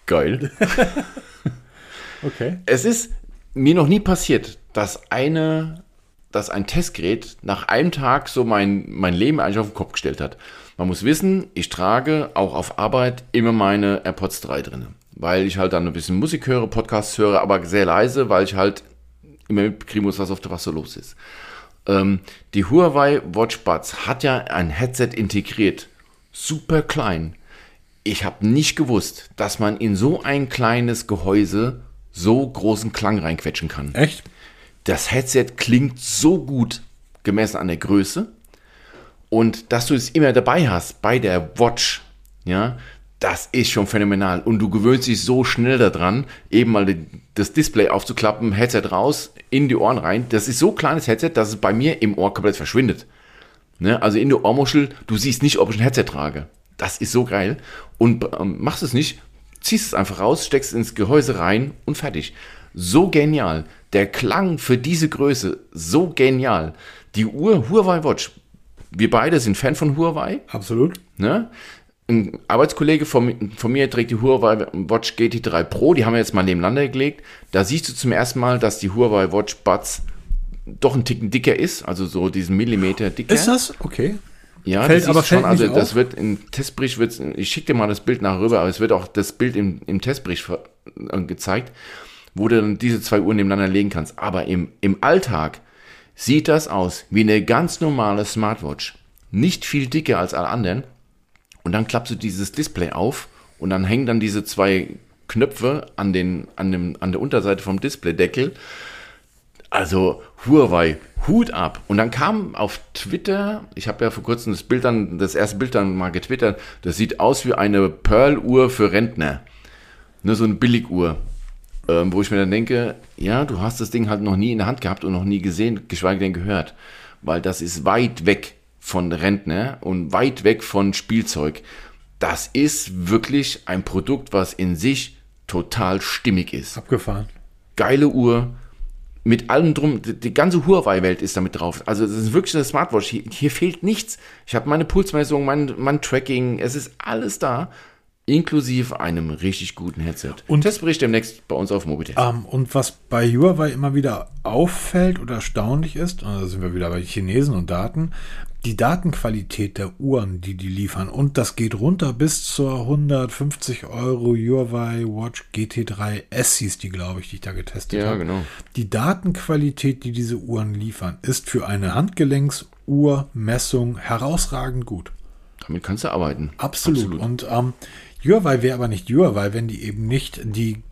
Geil. Okay. Es ist mir noch nie passiert, dass eine, dass ein Testgerät nach einem Tag so mein, mein Leben eigentlich auf den Kopf gestellt hat. Man muss wissen, ich trage auch auf Arbeit immer meine AirPods 3 drin. Weil ich halt dann ein bisschen Musik höre, Podcasts höre, aber sehr leise, weil ich halt immer mitkriegen muss, was auf der was so los ist. Ähm, die Huawei Watch Buds hat ja ein Headset integriert. Super klein. Ich habe nicht gewusst, dass man in so ein kleines Gehäuse so großen Klang reinquetschen kann. Echt? Das Headset klingt so gut gemessen an der Größe und dass du es immer dabei hast bei der Watch, ja, das ist schon phänomenal und du gewöhnst dich so schnell daran, eben mal das Display aufzuklappen, Headset raus, in die Ohren rein. Das ist so kleines Headset, dass es bei mir im Ohr komplett verschwindet. Ne? Also in der Ohrmuschel, du siehst nicht, ob ich ein Headset trage. Das ist so geil. Und ähm, machst es nicht, ziehst es einfach raus, steckst es ins Gehäuse rein und fertig. So genial. Der Klang für diese Größe, so genial. Die Uhr Huawei Watch. Wir beide sind Fan von Huawei. Absolut. Ne? Ein Arbeitskollege von, von mir trägt die Huawei Watch GT3 Pro, die haben wir jetzt mal nebeneinander gelegt. Da siehst du zum ersten Mal, dass die Huawei Watch Buds doch ein Ticken dicker ist, also so diesen Millimeter dicker. Ist das? Okay. Ja, Fällt- das aber aber schon, fällt nicht also das auf? wird im Testbericht, wird's, ich schicke dir mal das Bild nach rüber, aber es wird auch das Bild im, im Testbericht äh, gezeigt, wo du dann diese zwei Uhren nebeneinander legen kannst. Aber im, im Alltag sieht das aus wie eine ganz normale Smartwatch. Nicht viel dicker als alle anderen. Und dann klappst du dieses Display auf und dann hängen dann diese zwei Knöpfe an, den, an, dem, an der Unterseite vom Displaydeckel. Also Huawei, Hut ab. Und dann kam auf Twitter, ich habe ja vor kurzem das Bild dann, das erste Bild dann mal getwittert, das sieht aus wie eine Pearl-Uhr für Rentner. Nur so eine Billiguhr. Ähm, wo ich mir dann denke, ja, du hast das Ding halt noch nie in der Hand gehabt und noch nie gesehen, geschweige denn gehört. Weil das ist weit weg von Rentner und weit weg von Spielzeug. Das ist wirklich ein Produkt, was in sich total stimmig ist Abgefahren. geile Uhr mit allem drum. Die, ganze Huawei-Welt ist damit drauf. Also es ist wirklich eine Smartwatch. Hier, hier fehlt nichts. Ich habe meine Pulsmessung, mein, mein Tracking. Es ist alles da, inklusive einem richtig guten Headset. Und- Testbericht demnächst bei uns auf Mobitest. Ähm, und was bei Huawei immer wieder auffällt oder erstaunlich ist, und da sind wir wieder bei Chinesen und Daten, die Datenqualität der Uhren, die die liefern. Und das geht runter bis zur 150 Euro Huawei Watch GT3 S hieß die, glaube ich, die ich da getestet Ja, habe. genau. Die Datenqualität, die diese Uhren liefern, ist für eine Handgelenksuhrmessung herausragend gut. Damit kannst du arbeiten. Absolut. Und ähm, Huawei wäre aber nicht Huawei, wenn die eben nicht die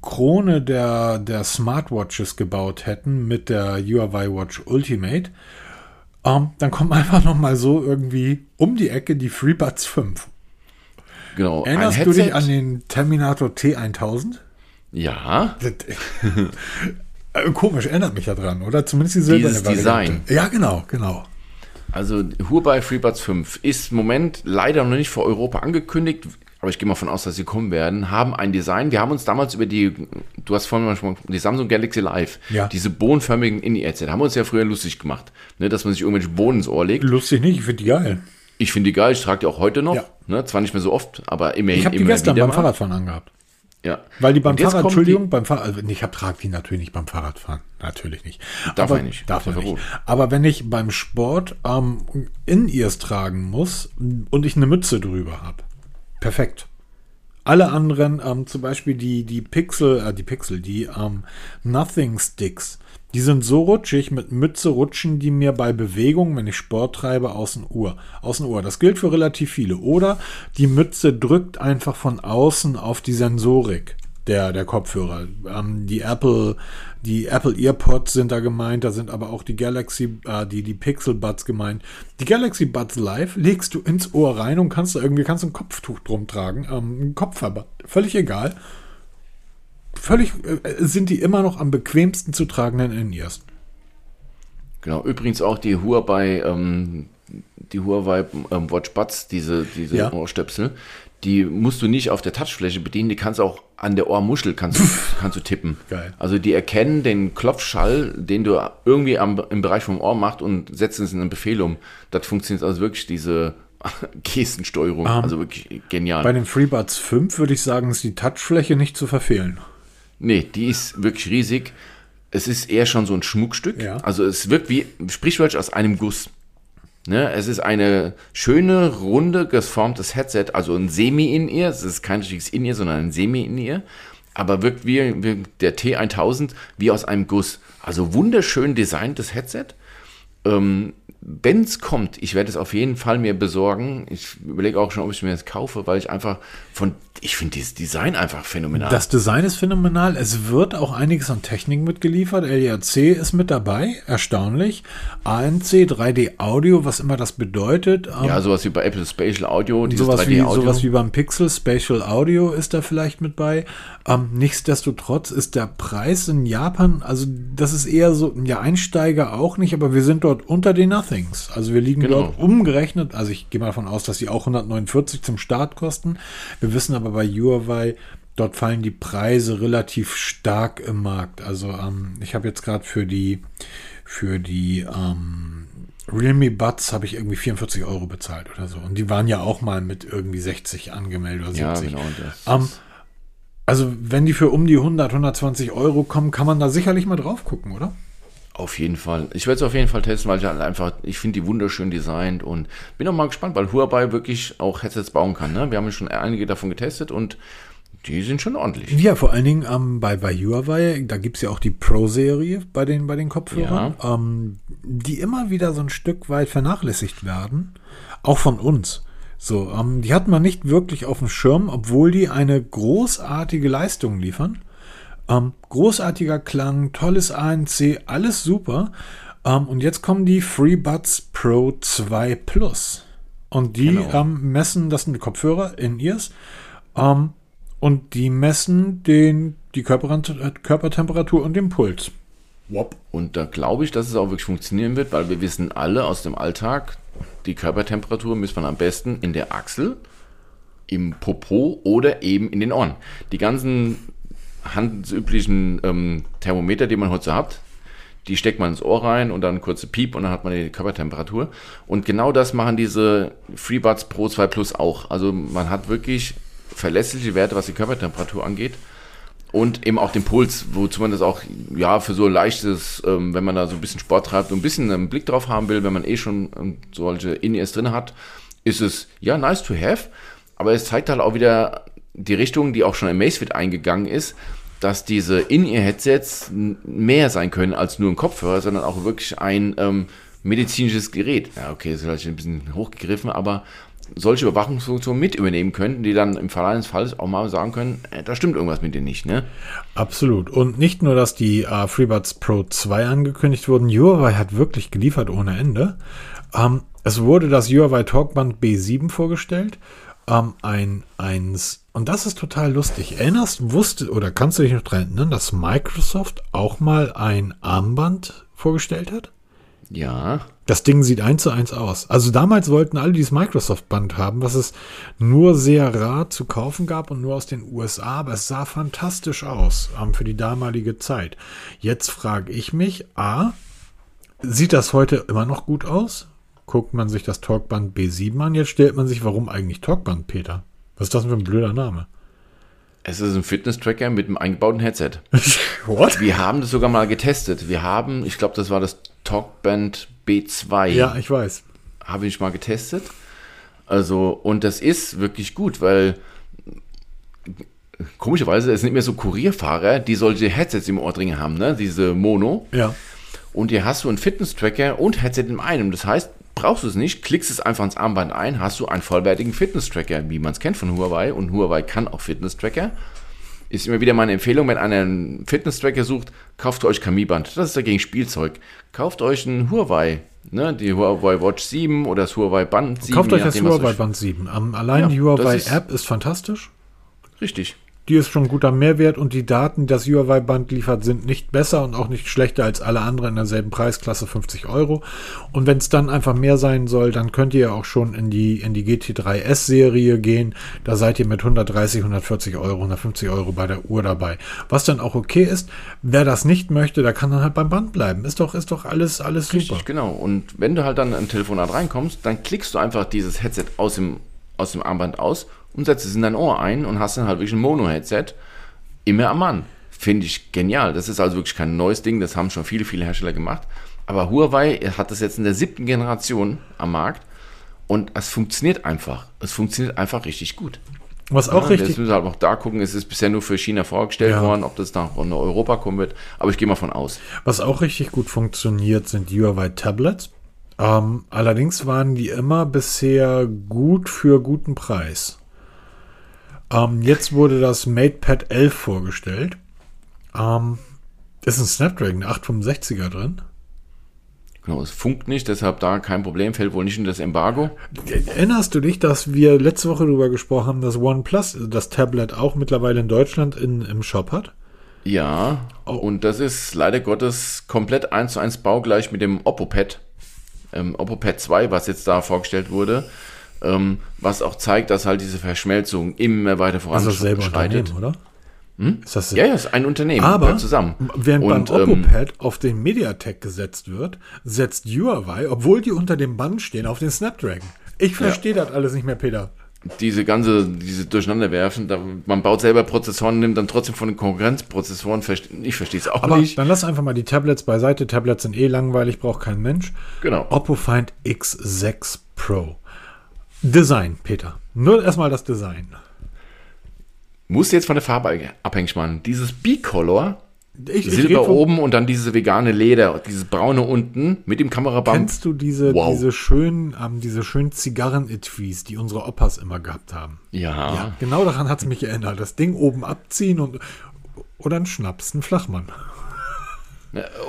Krone der, der Smartwatches gebaut hätten mit der Huawei Watch Ultimate. Ähm, dann kommt einfach noch mal so irgendwie um die Ecke die FreeBuds 5. Genau. Erinnerst du dich an den Terminator T1000? Ja. Das- Äh, Komisch, erinnert mich ja dran, oder? Zumindest die silberne Dieses. Design. Ja, genau, genau. Also Huawei FreeBuds 5 ist im Moment leider noch nicht für Europa angekündigt. Aber ich gehe mal von aus, dass sie kommen werden, haben ein Design. Wir haben uns damals über die, du hast vorhin mal die Samsung Galaxy Live, Ja. diese bohnenförmigen In-Ear-Headset, haben wir uns ja früher lustig gemacht, ne, dass man sich irgendwelche Bohnen ins Ohr legt. Lustig nicht, ich finde die geil. Ich finde die geil, ich trage die auch heute noch, Ja. ne, zwar nicht mehr so oft, aber immerhin Ich habe die immer gestern beim mal. Fahrradfahren angehabt. Ja. Weil die beim Fahrrad, Entschuldigung, beim Fahrrad, also ich trage die natürlich nicht beim Fahrradfahren, natürlich nicht. Darf Aber, man nicht. Darf ja nicht. Aber wenn ich beim Sport ähm, In-Ears tragen muss und ich eine Mütze drüber habe, perfekt. Alle anderen, ähm, zum Beispiel die, die Pixel, äh, die Pixel, die ähm, Nothing Sticks, die sind so rutschig, mit Mütze rutschen die mir bei Bewegung, wenn ich Sport treibe, aus dem Ohr. Aus dem Ohr. Das gilt für relativ viele. Oder die Mütze drückt einfach von außen auf die Sensorik der, der Kopfhörer. Ähm, die Apple, die Apple EarPods sind da gemeint, da sind aber auch die Galaxy, äh, die, die Pixel Buds gemeint. Die Galaxy Buds Live legst du ins Ohr rein und kannst da irgendwie kannst ein Kopftuch drum tragen, ähm, ein Kopfverband. Völlig egal. Völlig äh, sind die immer noch am bequemsten zu tragenden In-Ears. Genau, übrigens auch die Huawei, ähm, die Huawei ähm, Watch Buds, diese, diese Ja. Ohrstöpsel, die musst du nicht auf der Touchfläche bedienen, die kannst du auch an der Ohrmuschel kannst du, kannst du tippen. Geil. Also die erkennen den Klopfschall, den du irgendwie am, im Bereich vom Ohr machst und setzen es in einen Befehl um. Das funktioniert also wirklich diese Gestensteuerung. also wirklich genial. Bei den FreeBuds 5 würde ich sagen, ist die Touchfläche nicht zu verfehlen. Nee, die ist wirklich riesig. Es ist eher schon so ein Schmuckstück. Ja. Also es wirkt wie sprichwörtlich aus einem Guss. Ne? Es ist eine schöne, runde, geformtes Headset, also ein Semi-In-Ear. Es ist kein richtiges In-Ear, sondern ein Semi-In-Ear. Aber wirkt wie, wie der T1000 wie aus einem Guss. Also wunderschön designtes Headset. Ähm, Wenn es kommt, ich werde es auf jeden Fall mir besorgen. Ich überlege auch schon, ob ich mir das kaufe, weil ich einfach von, ich finde dieses Design einfach phänomenal. Das Design ist phänomenal. Es wird auch einiges an Technik mitgeliefert. LDAC ist mit dabei, erstaunlich. ANC, 3D Audio, was immer das bedeutet. Ähm, ja, sowas wie bei Apple Spatial Audio, dieses sowas, wie, 3D-Audio. sowas wie beim Pixel Spatial Audio ist da vielleicht mit bei. Ähm, nichtsdestotrotz ist der Preis in Japan, also das ist eher so, ja, Einsteiger auch nicht, aber wir sind dort unter den Nothings. Also wir liegen Genau. dort umgerechnet, also ich gehe mal davon aus, dass die auch 149 zum Start kosten. Wir wissen aber bei Huawei, dort fallen die Preise relativ stark im Markt. Also ähm, ich habe jetzt gerade für die, für die ähm, Realme Buds habe ich irgendwie 44 Euro bezahlt oder so. Und die waren ja auch mal mit irgendwie 60 angemeldet oder ja, 70. genau. Das, Ähm, also wenn die für um die 100, 120 Euro kommen, kann man da sicherlich mal drauf gucken, oder? Auf jeden Fall. Ich werde es auf jeden Fall testen, weil ich halt einfach, ich finde die wunderschön designt und bin auch mal gespannt, weil Huawei wirklich auch Headsets bauen kann. Ne? Wir haben ja schon einige davon getestet und die sind schon ordentlich. Ja, vor allen Dingen ähm, bei, bei Huawei, da gibt's ja auch die Pro-Serie bei den, bei den Kopfhörern, ähm, die immer wieder so ein Stück weit vernachlässigt werden, auch von uns. So, ähm, die hat man nicht wirklich auf dem Schirm, obwohl die eine großartige Leistung liefern. Ähm, großartiger Klang, tolles ANC, alles super. Ähm, und jetzt kommen die FreeBuds Pro 2 Plus. Und die Genau. ähm, messen, das sind Kopfhörer in ears, ähm, und die messen den, die Körperant- Körpertemperatur und den Puls. Wop. Und da glaube ich, dass es auch wirklich funktionieren wird, weil wir wissen alle aus dem Alltag, die Körpertemperatur misst man am besten in der Achsel, im Popo oder eben in den Ohren. Die ganzen handelsüblichen ähm, Thermometer, die man heute so hat, die steckt man ins Ohr rein und dann kurze Piep und dann hat man die Körpertemperatur. Und genau das machen diese FreeBuds Pro 2 Plus auch. Also man hat wirklich verlässliche Werte, was die Körpertemperatur angeht. Und eben auch den Puls, wozu man das auch, ja, für so leichtes, ähm, wenn man da so ein bisschen Sport treibt und ein bisschen einen Blick drauf haben will, wenn man eh schon ähm, solche In-Ears drin hat, ist es, ja, nice to have. Aber es zeigt halt auch wieder die Richtung, die auch schon im Macefit eingegangen ist, dass diese In-Ear-Headsets mehr sein können als nur ein Kopfhörer, sondern auch wirklich ein ähm, medizinisches Gerät. Ja, okay, ist vielleicht ein bisschen hochgegriffen, aber solche Überwachungsfunktionen mit übernehmen könnten, die dann im Fall eines Falles auch mal sagen können, äh, da stimmt irgendwas mit dir nicht, ne? Absolut. Und nicht nur, dass die äh, FreeBuds Pro 2 angekündigt wurden, Huawei hat wirklich geliefert ohne Ende. Ähm, es wurde das Huawei Talkband B7 vorgestellt. Ähm, ein eins und das ist total lustig. Erinnerst, wusste oder kannst du dich noch daran erinnern, dass Microsoft auch mal ein Armband vorgestellt hat? Ja. Das Ding sieht eins zu eins aus. Also damals wollten alle dieses Microsoft-Band haben, was es nur sehr rar zu kaufen gab und nur aus den USA, aber es sah fantastisch aus ähm, für die damalige Zeit. Jetzt frage ich mich, A, sieht das heute immer noch gut aus? Guckt man sich das Talkband B7 an, jetzt stellt man sich, warum eigentlich Talkband, Peter? Was ist das denn für ein blöder Name? Es ist ein Fitness-Tracker mit einem eingebauten Headset. What? Wir haben das sogar mal getestet. Wir haben, ich glaube, das war das Talkband B2. Ja, ich weiß. Habe ich mal getestet. Also, und das ist wirklich gut, weil komischerweise es nicht mehr so Kurierfahrer, die solche Headsets im Ohrringe haben, ne? Diese Mono. Ja. Und hier hast du einen Fitness-Tracker und Headset in einem. Das heißt, brauchst du es nicht, klickst es einfach ins Armband ein, hast du einen vollwertigen Fitness-Tracker, wie man es kennt von Huawei. Und Huawei kann auch Fitness-Tracker. Ist immer wieder meine Empfehlung, wenn einer einen Fitness-Tracker sucht, kauft euch Kami-Band. Das ist dagegen Spielzeug. Kauft euch einen Huawei, ne, die Huawei Watch 7 oder das Huawei Band 7. Kauft euch das Huawei Band 7. Ähm, allein Ja, die Huawei ist- App ist fantastisch. Richtig. Die ist schon guter Mehrwert und die Daten, die das Huawei-Band liefert, sind nicht besser und auch nicht schlechter als alle anderen in derselben Preisklasse, 50 Euro. Und wenn es dann einfach mehr sein soll, dann könnt ihr auch schon in die, in die GT3S-Serie gehen. Da seid ihr mit 130, 140 Euro, 150 Euro bei der Uhr dabei. Was dann auch okay ist. Wer das nicht möchte, der kann dann halt beim Band bleiben. Ist doch, ist doch alles, alles super. Richtig, genau. Und wenn du halt dann ein Telefonat reinkommst, dann klickst du einfach dieses Headset aus dem, aus dem Armband aus und setzt es in dein Ohr ein und hast dann halt wirklich ein Mono-Headset immer am Mann. Finde ich genial. Das ist also wirklich kein neues Ding, das haben schon viele, viele Hersteller gemacht. Aber Huawei hat das jetzt in der siebten Generation am Markt und es funktioniert einfach. Es funktioniert einfach richtig gut. Was auch Ja, richtig, Jetzt müssen wir halt noch da gucken, es ist bisher nur für China vorgestellt Ja. worden, ob das nach Europa kommen wird. Aber ich gehe mal von aus. Was auch richtig gut funktioniert, sind die Huawei Tablets. Ähm, allerdings waren die immer bisher gut für guten Preis. Ähm, jetzt wurde das MatePad 11 vorgestellt. Ähm, ist ein Snapdragon 865er drin. Genau, es funkt nicht, deshalb da kein Problem, fällt wohl nicht in das Embargo. Erinnerst du dich, dass wir letzte Woche darüber gesprochen haben, dass OnePlus das Tablet auch mittlerweile in Deutschland in, im Shop hat? Ja, Oh. und das ist leider Gottes komplett eins zu eins baugleich mit dem Oppo Pad. Ähm, Oppo Pad 2, was jetzt da vorgestellt wurde, ähm, was auch zeigt, dass halt diese Verschmelzung immer weiter dasselbe voranschreitet. Unternehmen, oder? Ist das Ja, ja, ist ein Unternehmen, Aber zusammen. während und, beim ähm, Oppo-Pad auf den MediaTek gesetzt wird, setzt Huawei, obwohl die unter dem Band stehen, auf den Snapdragon. Ich verstehe das alles nicht mehr, Peter. diese ganze, diese Durcheinanderwerfen, da, man baut selber Prozessoren, nimmt dann trotzdem von den Konkurrenzprozessoren, ich verstehe es auch Aber nicht. dann lass einfach mal die Tablets beiseite. Tablets sind eh langweilig, braucht kein Mensch. Genau. Oppo Find X6 Pro. Design, Peter. Nur erstmal das Design. Muss jetzt von der Farbe abhängig machen. Dieses B-Color, Ich, Silber oben und dann dieses vegane Leder, dieses braune unten mit dem Kameraband. Kennst du diese, Wow. diese schönen, ähm, diese schönen Zigarren-Etuis, die unsere Opas immer gehabt haben? Ja. Ja, genau daran hat es mich erinnert. Das Ding oben abziehen und oder ein Schnaps, ein Flachmann.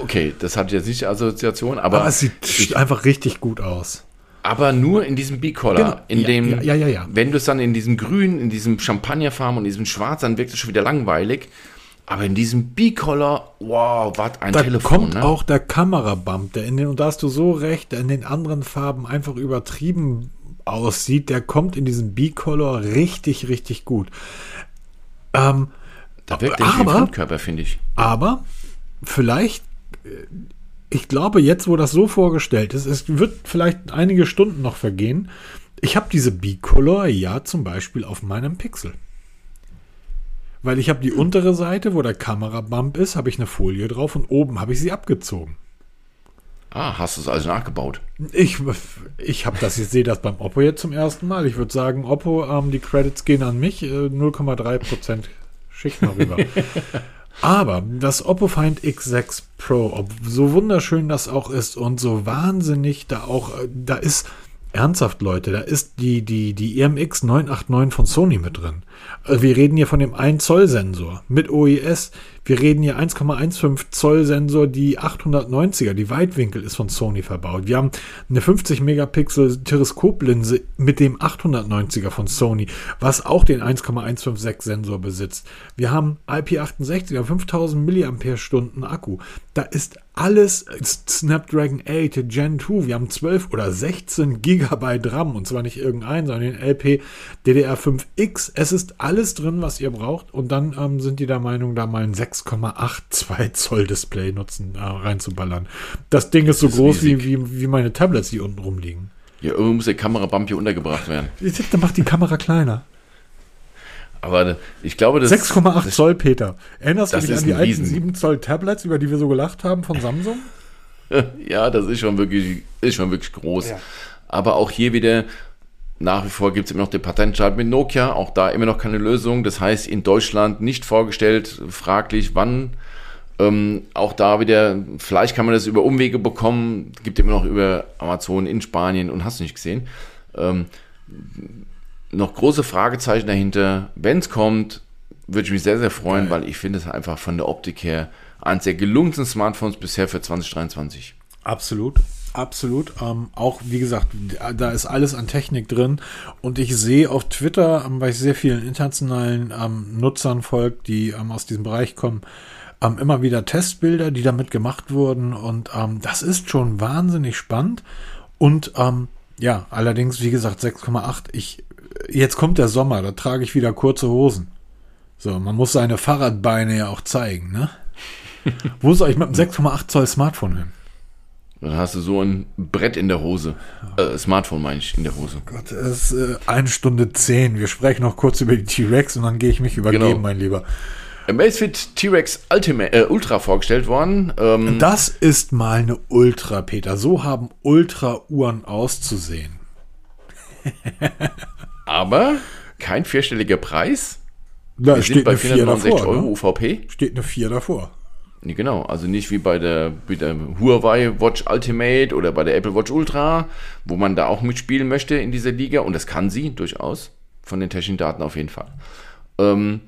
Okay, das hat jetzt nicht Assoziation, aber, Aber es sieht ich, einfach richtig gut aus. Aber nur in diesem B-Color. Genau. In Ja, dem, ja, ja, ja, wenn du es dann in diesem Grün, in diesem Champagnerfarben und diesem Schwarz, dann wirkt es schon wieder langweilig. Aber in diesem B-Color, wow, was ein Da Telefon. kommt ne? auch der Kamerabump, der in den, und da hast du so recht, der in den anderen Farben einfach übertrieben aussieht, der kommt in diesem B-Color richtig, richtig gut. Ähm, da wirkt aber- Fremdkörper, finde ich. aber vielleicht, äh, ich glaube, jetzt, wo das so vorgestellt ist, es wird vielleicht einige Stunden noch vergehen. Ich habe diese B-Color ja zum Beispiel auf meinem Pixel. Weil ich habe die untere Seite, wo der Kamerabump ist, habe ich eine Folie drauf und oben habe ich sie abgezogen. Ah, hast du es also nachgebaut? Ich, ich habe das, ich sehe das beim Oppo jetzt zum ersten Mal. Ich würde sagen, Oppo, ähm, die Credits gehen an mich, äh, 0,3% schickt mal rüber. Aber das Oppo Find X6 Pro, ob so wunderschön das auch ist und so wahnsinnig da auch, äh, da ist, ernsthaft Leute, da ist die, die, die EMX 989 von Sony mit drin. Also wir reden hier von dem 1 Zoll Sensor mit OIS. Wir reden hier 1,15 Zoll Sensor, die 890er, die Weitwinkel ist von Sony verbaut. Wir haben eine 50 Megapixel Teleskoplinse mit dem 890er von Sony, was auch den 1,156 Sensor besitzt. Wir haben IP68er 5000 mAh Akku. Da ist alles Snapdragon 8 Gen 2. Wir haben 12 oder 16 Gigabyte RAM und zwar nicht irgendein, sondern den LP DDR5X. Es ist alles drin, was ihr braucht und dann ähm, sind die der Meinung, da mal ein 6,82 Zoll Display nutzen, äh, reinzuballern. Das Ding ist so ist groß wie, wie, wie meine Tablets, die unten rumliegen. Ja, irgendwo muss der Kamerabump hier untergebracht werden. Dann macht die Kamera kleiner. Aber ich glaube, das 6,8 Zoll, Peter. Erinnerst du dich an die alten 7 Zoll Tablets, über die wir so gelacht haben von Samsung? ja, das ist schon wirklich, ist schon wirklich groß. Ja. Aber auch hier wieder, nach wie vor gibt es immer noch den Patentstreit mit Nokia, auch da immer noch keine Lösung. Das heißt, in Deutschland nicht vorgestellt, fraglich, wann. Ähm, auch da wieder, vielleicht kann man das über Umwege bekommen, gibt immer noch über Amazon in Spanien und hast du nicht gesehen. Ähm, noch große Fragezeichen dahinter. Wenn es kommt, würde ich mich sehr, sehr freuen, Geil. weil ich finde es einfach von der Optik her eines der gelungensten Smartphones bisher für 2023. Absolut. Absolut. Ähm, auch wie gesagt, da ist alles an Technik drin. Und ich sehe auf Twitter, ähm, weil ich sehr vielen internationalen ähm, Nutzern folge, die ähm, aus diesem Bereich kommen, ähm, immer wieder Testbilder, die damit gemacht wurden. Und ähm, das ist schon wahnsinnig spannend. Und ja, allerdings, wie gesagt, 6,8. Ich jetzt kommt der Sommer, da trage ich wieder kurze Hosen. So, man muss seine Fahrradbeine ja auch zeigen, ne? Wo soll ich mit einem 6,8 Zoll Smartphone hin? Dann hast du so ein Brett in der Hose. Äh, Smartphone meine ich, in der Hose. Oh Gott, es ist äh, eine Stunde zehn. Wir sprechen noch kurz über die T-Rex und dann gehe ich mich übergeben, genau. mein Lieber. Amazfit T-Rex Ultimate, äh, Ultra vorgestellt worden. Ähm, das ist mal eine Ultra, Peter. So haben Ultra-Uhren auszusehen. aber kein vierstelliger Preis. Da Wir steht bei 469 davor, Euro ne? UVP. Steht eine 4 davor. Nee, genau, also nicht wie bei der, bei der Huawei Watch Ultimate oder bei der Apple Watch Ultra, wo man da auch mitspielen möchte in dieser Liga und das kann sie durchaus, von den technischen Daten auf jeden Fall. Ähm,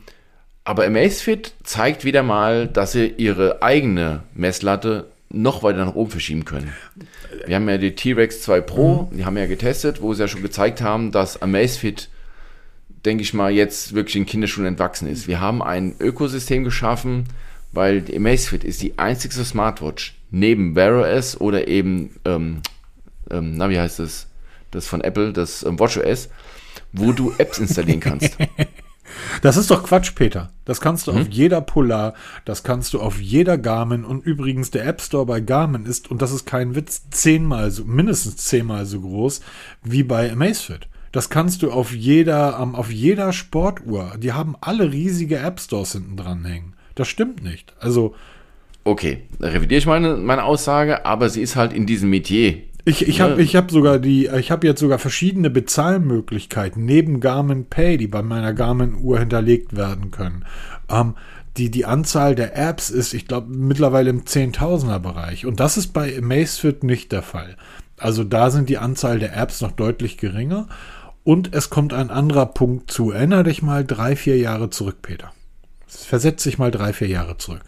aber Amazfit zeigt wieder mal, dass sie ihre eigene Messlatte noch weiter nach oben verschieben können. Wir haben ja die T-Rex 2 Pro, mhm. die haben wir ja getestet, wo sie ja schon gezeigt haben, dass Amazfit, denke ich mal, jetzt wirklich in Kinderschuhen entwachsen ist. Wir haben ein Ökosystem geschaffen, weil die Amazfit ist die einzigste Smartwatch neben Wear OS oder eben, ähm, ähm, na wie heißt das, das von Apple, das ähm, WatchOS, wo du Apps installieren kannst. Das ist doch Quatsch, Peter. Das kannst du hm? auf jeder Polar, das kannst du auf jeder Garmin und übrigens der App Store bei Garmin ist, und das ist kein Witz, zehnmal so, mindestens zehnmal so groß wie bei Amazfit. Das kannst du auf jeder, um, auf jeder Sportuhr. Die haben alle riesige App Stores hinten dran hängen. Das stimmt nicht. Also. Okay, da revidiere ich meine, meine Aussage, aber sie ist halt in diesem Metier ich, ich habe ich hab sogar die, ich habe jetzt sogar verschiedene Bezahlmöglichkeiten neben Garmin Pay, die bei meiner Garmin-Uhr hinterlegt werden können. Ähm, die, die Anzahl der Apps ist, ich glaube, mittlerweile im Zehntausender-Bereich. Und das ist bei Amazfit nicht der Fall. Also da sind die Anzahl der Apps noch deutlich geringer. Und es kommt ein anderer Punkt zu. Erinner dich mal drei, vier Jahre zurück, Peter. Versetz dich mal drei, vier Jahre zurück.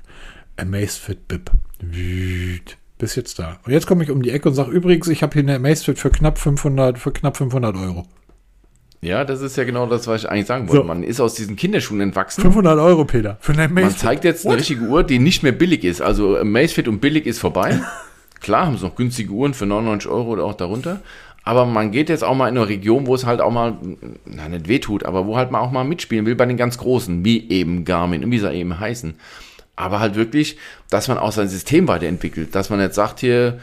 Amazfit BIP. Wüt bis jetzt da. Und jetzt komme ich um die Ecke und sage, übrigens, ich habe hier eine Amazfit für knapp 500, für knapp 500 Euro. Ja, das ist ja genau das, was ich eigentlich sagen wollte. So. Man ist aus diesen Kinderschuhen entwachsen. 500 Euro, Peter, für eine Amazfit. Man zeigt jetzt What? eine richtige Uhr, die nicht mehr billig ist. Also Amazfit und billig ist vorbei. Klar haben sie noch günstige Uhren für 99 Euro oder auch darunter. Aber man geht jetzt auch mal in eine Region, wo es halt auch mal, na, nicht wehtut, aber wo halt man auch mal mitspielen will bei den ganz Großen, wie eben Garmin und wie sie eben heißen aber halt wirklich, dass man auch sein System weiterentwickelt, dass man jetzt sagt hier,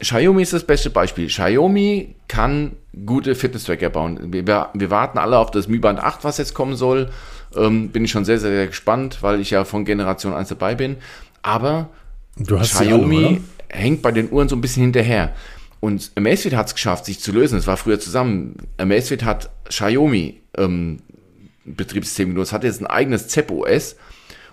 Xiaomi ist das beste Beispiel. Xiaomi kann gute Fitness-Tracker bauen. Wir, wir, warten alle auf das Mi Band 8, was jetzt kommen soll. Ähm, bin ich schon sehr, sehr, sehr gespannt, weil ich ja von Generation 1 dabei bin. Aber Xiaomi alle, hängt bei den Uhren so ein bisschen hinterher. Und Amazfit hat es geschafft, sich zu lösen. Es war früher zusammen. Amazfit hat Xiaomi ähm, Betriebssystem genutzt, hat jetzt ein eigenes ZEP OS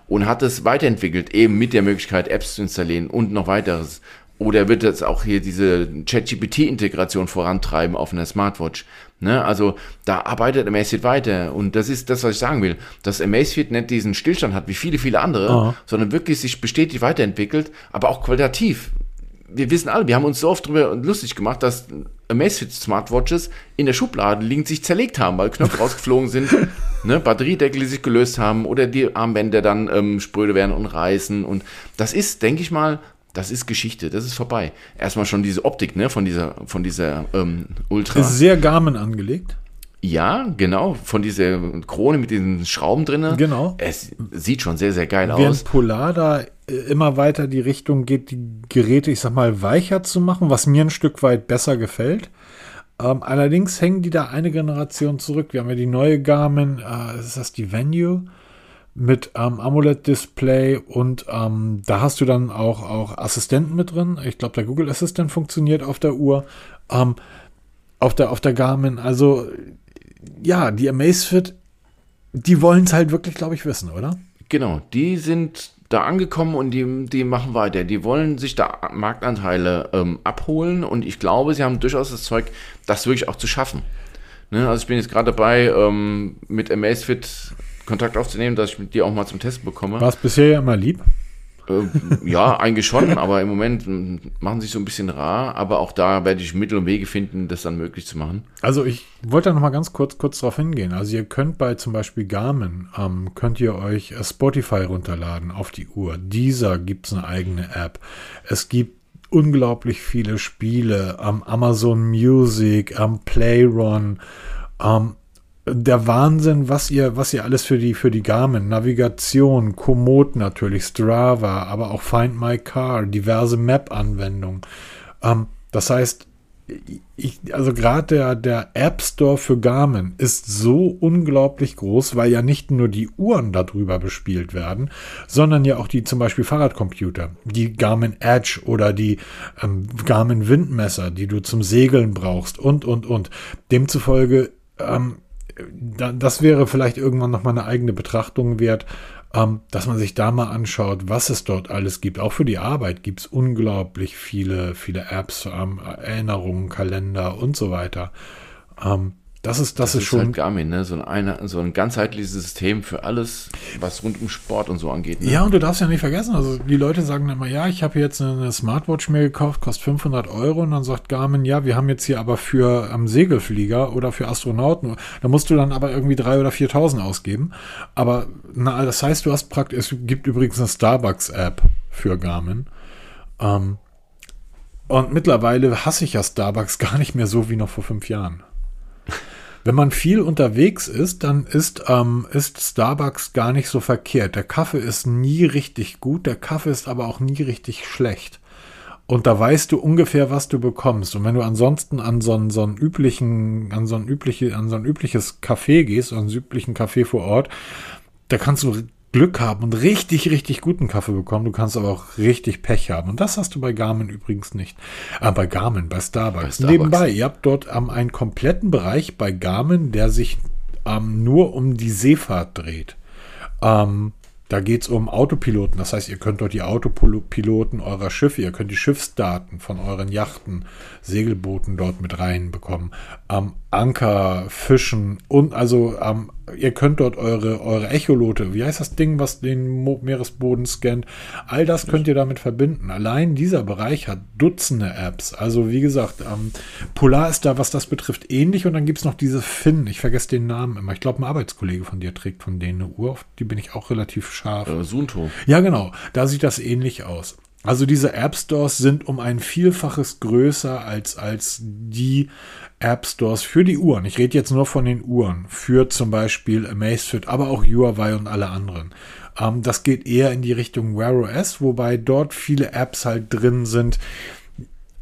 und hat es weiterentwickelt, eben mit der Möglichkeit, Apps zu installieren und noch weiteres. Oder wird jetzt auch hier diese ChatGPT-Integration vorantreiben auf einer Smartwatch? Ne? Also da arbeitet Amazfit weiter. Und das ist das, was ich sagen will. Dass Amazfit nicht diesen Stillstand hat wie viele, viele andere, oh. sondern wirklich sich bestätigt weiterentwickelt, aber auch qualitativ wir wissen alle, wir haben uns so oft darüber lustig gemacht, dass Amazfit Smartwatches in der Schublade liegen, sich zerlegt haben, weil Knöpfe rausgeflogen sind, ne, Batteriedeckel, sich gelöst haben oder die Armbänder dann ähm, spröde werden und reißen. Und das ist, denke ich mal, das ist Geschichte, das ist vorbei. Erstmal schon diese Optik, ne, von dieser, von dieser ähm, Ultra. Ist sehr Garmin angelegt. Ja, genau, von dieser Krone mit diesen Schrauben drinnen. Genau. Es sieht schon sehr, sehr geil Während aus. Polar da äh, immer weiter die Richtung geht, die Geräte, ich sag mal, weicher zu machen, was mir ein Stück weit besser gefällt. Ähm, allerdings hängen die da eine Generation zurück. Wir haben ja die neue Garmin, äh, ist das die Venue? Mit ähm, AMOLED-Display und ähm, da hast du dann auch, auch Assistenten mit drin. Ich glaube, der Google Assistant funktioniert auf der Uhr. Ähm, auf, der, auf der Garmin. Also, ja, die Amazfit, die wollen es halt wirklich, glaube ich, wissen, oder? Genau, die sind da angekommen und die, die machen weiter. Die wollen sich da Marktanteile ähm, abholen und ich glaube, sie haben durchaus das Zeug, das wirklich auch zu schaffen. Ne? Also ich bin jetzt gerade dabei, ähm, mit Amazfit Kontakt aufzunehmen, dass ich die auch mal zum Test bekomme. War es bisher ja immer lieb? Äh, ja, eigentlich schon, aber im Moment m, machen sie sich so ein bisschen rar. Aber auch da werde ich Mittel und Wege finden, das dann möglich zu machen. Also ich wollte da noch mal ganz kurz, kurz drauf hingehen. Also ihr könnt bei zum Beispiel Garmin, ähm, könnt ihr euch äh, Spotify runterladen auf die Uhr. Dieser gibt es eine eigene App. Es gibt unglaublich viele Spiele am Amazon Music, am Playron, ähm, der Wahnsinn, was ihr, was ihr alles für die, für die Garmin, Navigation, Komoot natürlich, Strava, aber auch Find My Car, diverse Map-Anwendungen. Ähm, das heißt, ich, also gerade der, der App Store für Garmin ist so unglaublich groß, weil ja nicht nur die Uhren darüber bespielt werden, sondern ja auch die zum Beispiel Fahrradcomputer, die Garmin Edge oder die ähm, Garmin Windmesser, die du zum Segeln brauchst und, und, und. Demzufolge ähm, das wäre vielleicht irgendwann noch mal eine eigene Betrachtung wert, ähm, dass man sich da mal anschaut, was es dort alles gibt. Auch für die Arbeit gibt es unglaublich viele, viele Apps, ähm, Erinnerungen, Kalender und so weiter. Ähm, das ist, das, ist schon. halt Garmin, ne? so, ein, eine, so ein ganzheitliches System für alles, was rund um Sport und so angeht. Ne? Ja, und du darfst ja nicht vergessen, also die Leute sagen immer, ja, ich habe jetzt eine Smartwatch mir gekauft, kostet 500 Euro und dann sagt Garmin, ja, wir haben jetzt hier aber für am Segelflieger oder für Astronauten, da musst du dann aber irgendwie 3.000 oder 4.000 ausgeben. Aber na, das heißt, du hast praktisch, es gibt übrigens eine Starbucks-App für Garmin. Ähm, und mittlerweile hasse ich ja Starbucks gar nicht mehr so wie noch vor fünf Jahren. Wenn man viel unterwegs ist, dann ist, ähm, ist Starbucks gar nicht so verkehrt. Der Kaffee ist nie richtig gut, der Kaffee ist aber auch nie richtig schlecht. Und da weißt du ungefähr, was du bekommst. Und wenn du ansonsten an so einen, so einen üblichen, an so ein übliche, an so ein übliches Café gehst, an einen üblichen Café vor Ort, da kannst du Glück haben und richtig, richtig guten Kaffee bekommen. Du kannst aber auch richtig Pech haben. Und das hast du bei Garmin übrigens nicht. Äh, bei Garmin, bei Starbucks. Bei Starbucks. Nebenbei, ihr habt dort ähm, einen kompletten Bereich bei Garmin, der sich ähm, nur um die Seefahrt dreht. Ähm, da geht es um Autopiloten. Das heißt, ihr könnt dort die Autopiloten eurer Schiffe, ihr könnt die Schiffsdaten von euren Yachten, Segelbooten dort mit reinbekommen. Ähm, Anker, Fischen und also ähm, ihr könnt dort eure, eure Echolote, wie heißt das Ding, was den Mo Meeresboden scannt, all das könnt ihr damit verbinden. Allein dieser Bereich hat Dutzende Apps. Also wie gesagt, ähm, Polar ist da, was das betrifft, ähnlich und dann gibt es noch diese Finn, ich vergesse den Namen immer. Ich glaube, ein Arbeitskollege von dir trägt von denen eine Uhr, auf die bin ich auch relativ scharf. Äh, Sunto. Ja, genau. Da sieht das ähnlich aus. Also diese App Stores sind um ein Vielfaches größer als, als die App Stores für die Uhren. Ich rede jetzt nur von den Uhren. Für zum Beispiel Amazfit, aber auch Huawei und alle anderen. Ähm, das geht eher in die Richtung Wear OS, wobei dort viele Apps halt drin sind.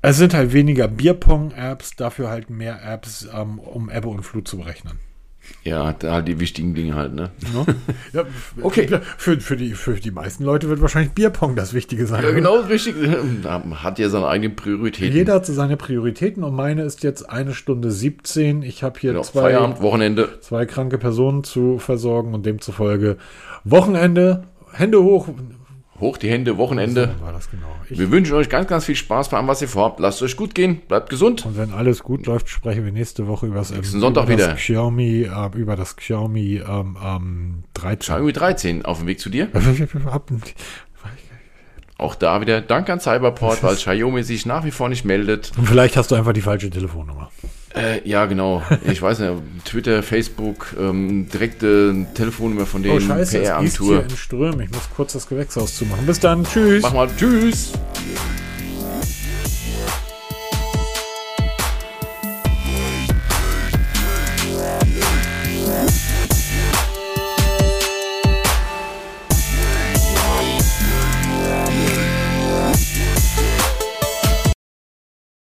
Es sind halt weniger Bierpong-Apps, dafür halt mehr Apps, ähm, um Ebbe und Flut zu berechnen. Ja, da halt die wichtigen Dinge halt, ne? Ne? Ja, okay. Für, für, die, für die meisten Leute wird wahrscheinlich Bierpong das Wichtige sein. Ja, genau, richtig. Hat ja seine eigenen Prioritäten. Jeder hat so seine Prioritäten und meine ist jetzt eine Stunde 17. Ich habe hier Genau, zwei, Feierabend, Wochenende. zwei kranke Personen zu versorgen und demzufolge Wochenende, Hände hoch. Hoch die Hände, Wochenende. So war das genau. Ich, Wir wünschen euch ganz, ganz viel Spaß bei allem, was ihr vorhabt. Lasst euch gut gehen, bleibt gesund. und wenn alles gut läuft, sprechen wir nächste Woche über das, ähm, Sonntag über wieder. das Xiaomi, äh, über das Xiaomi ähm, ähm, 13. Xiaomi 13 auf dem Weg zu dir. Auch da wieder Dank an Cyberport, weil Xiaomi sich nach wie vor nicht meldet. Und vielleicht hast du einfach die falsche Telefonnummer. Äh, ja, genau. Ich weiß nicht, Twitter, Facebook, ähm, direkte Telefonnummer von denen. Oh, scheiße, es gießt hier in Strömen. Ich muss kurz das Gewächshaus zumachen. Bis dann. Tschüss. Mach mal. Tschüss.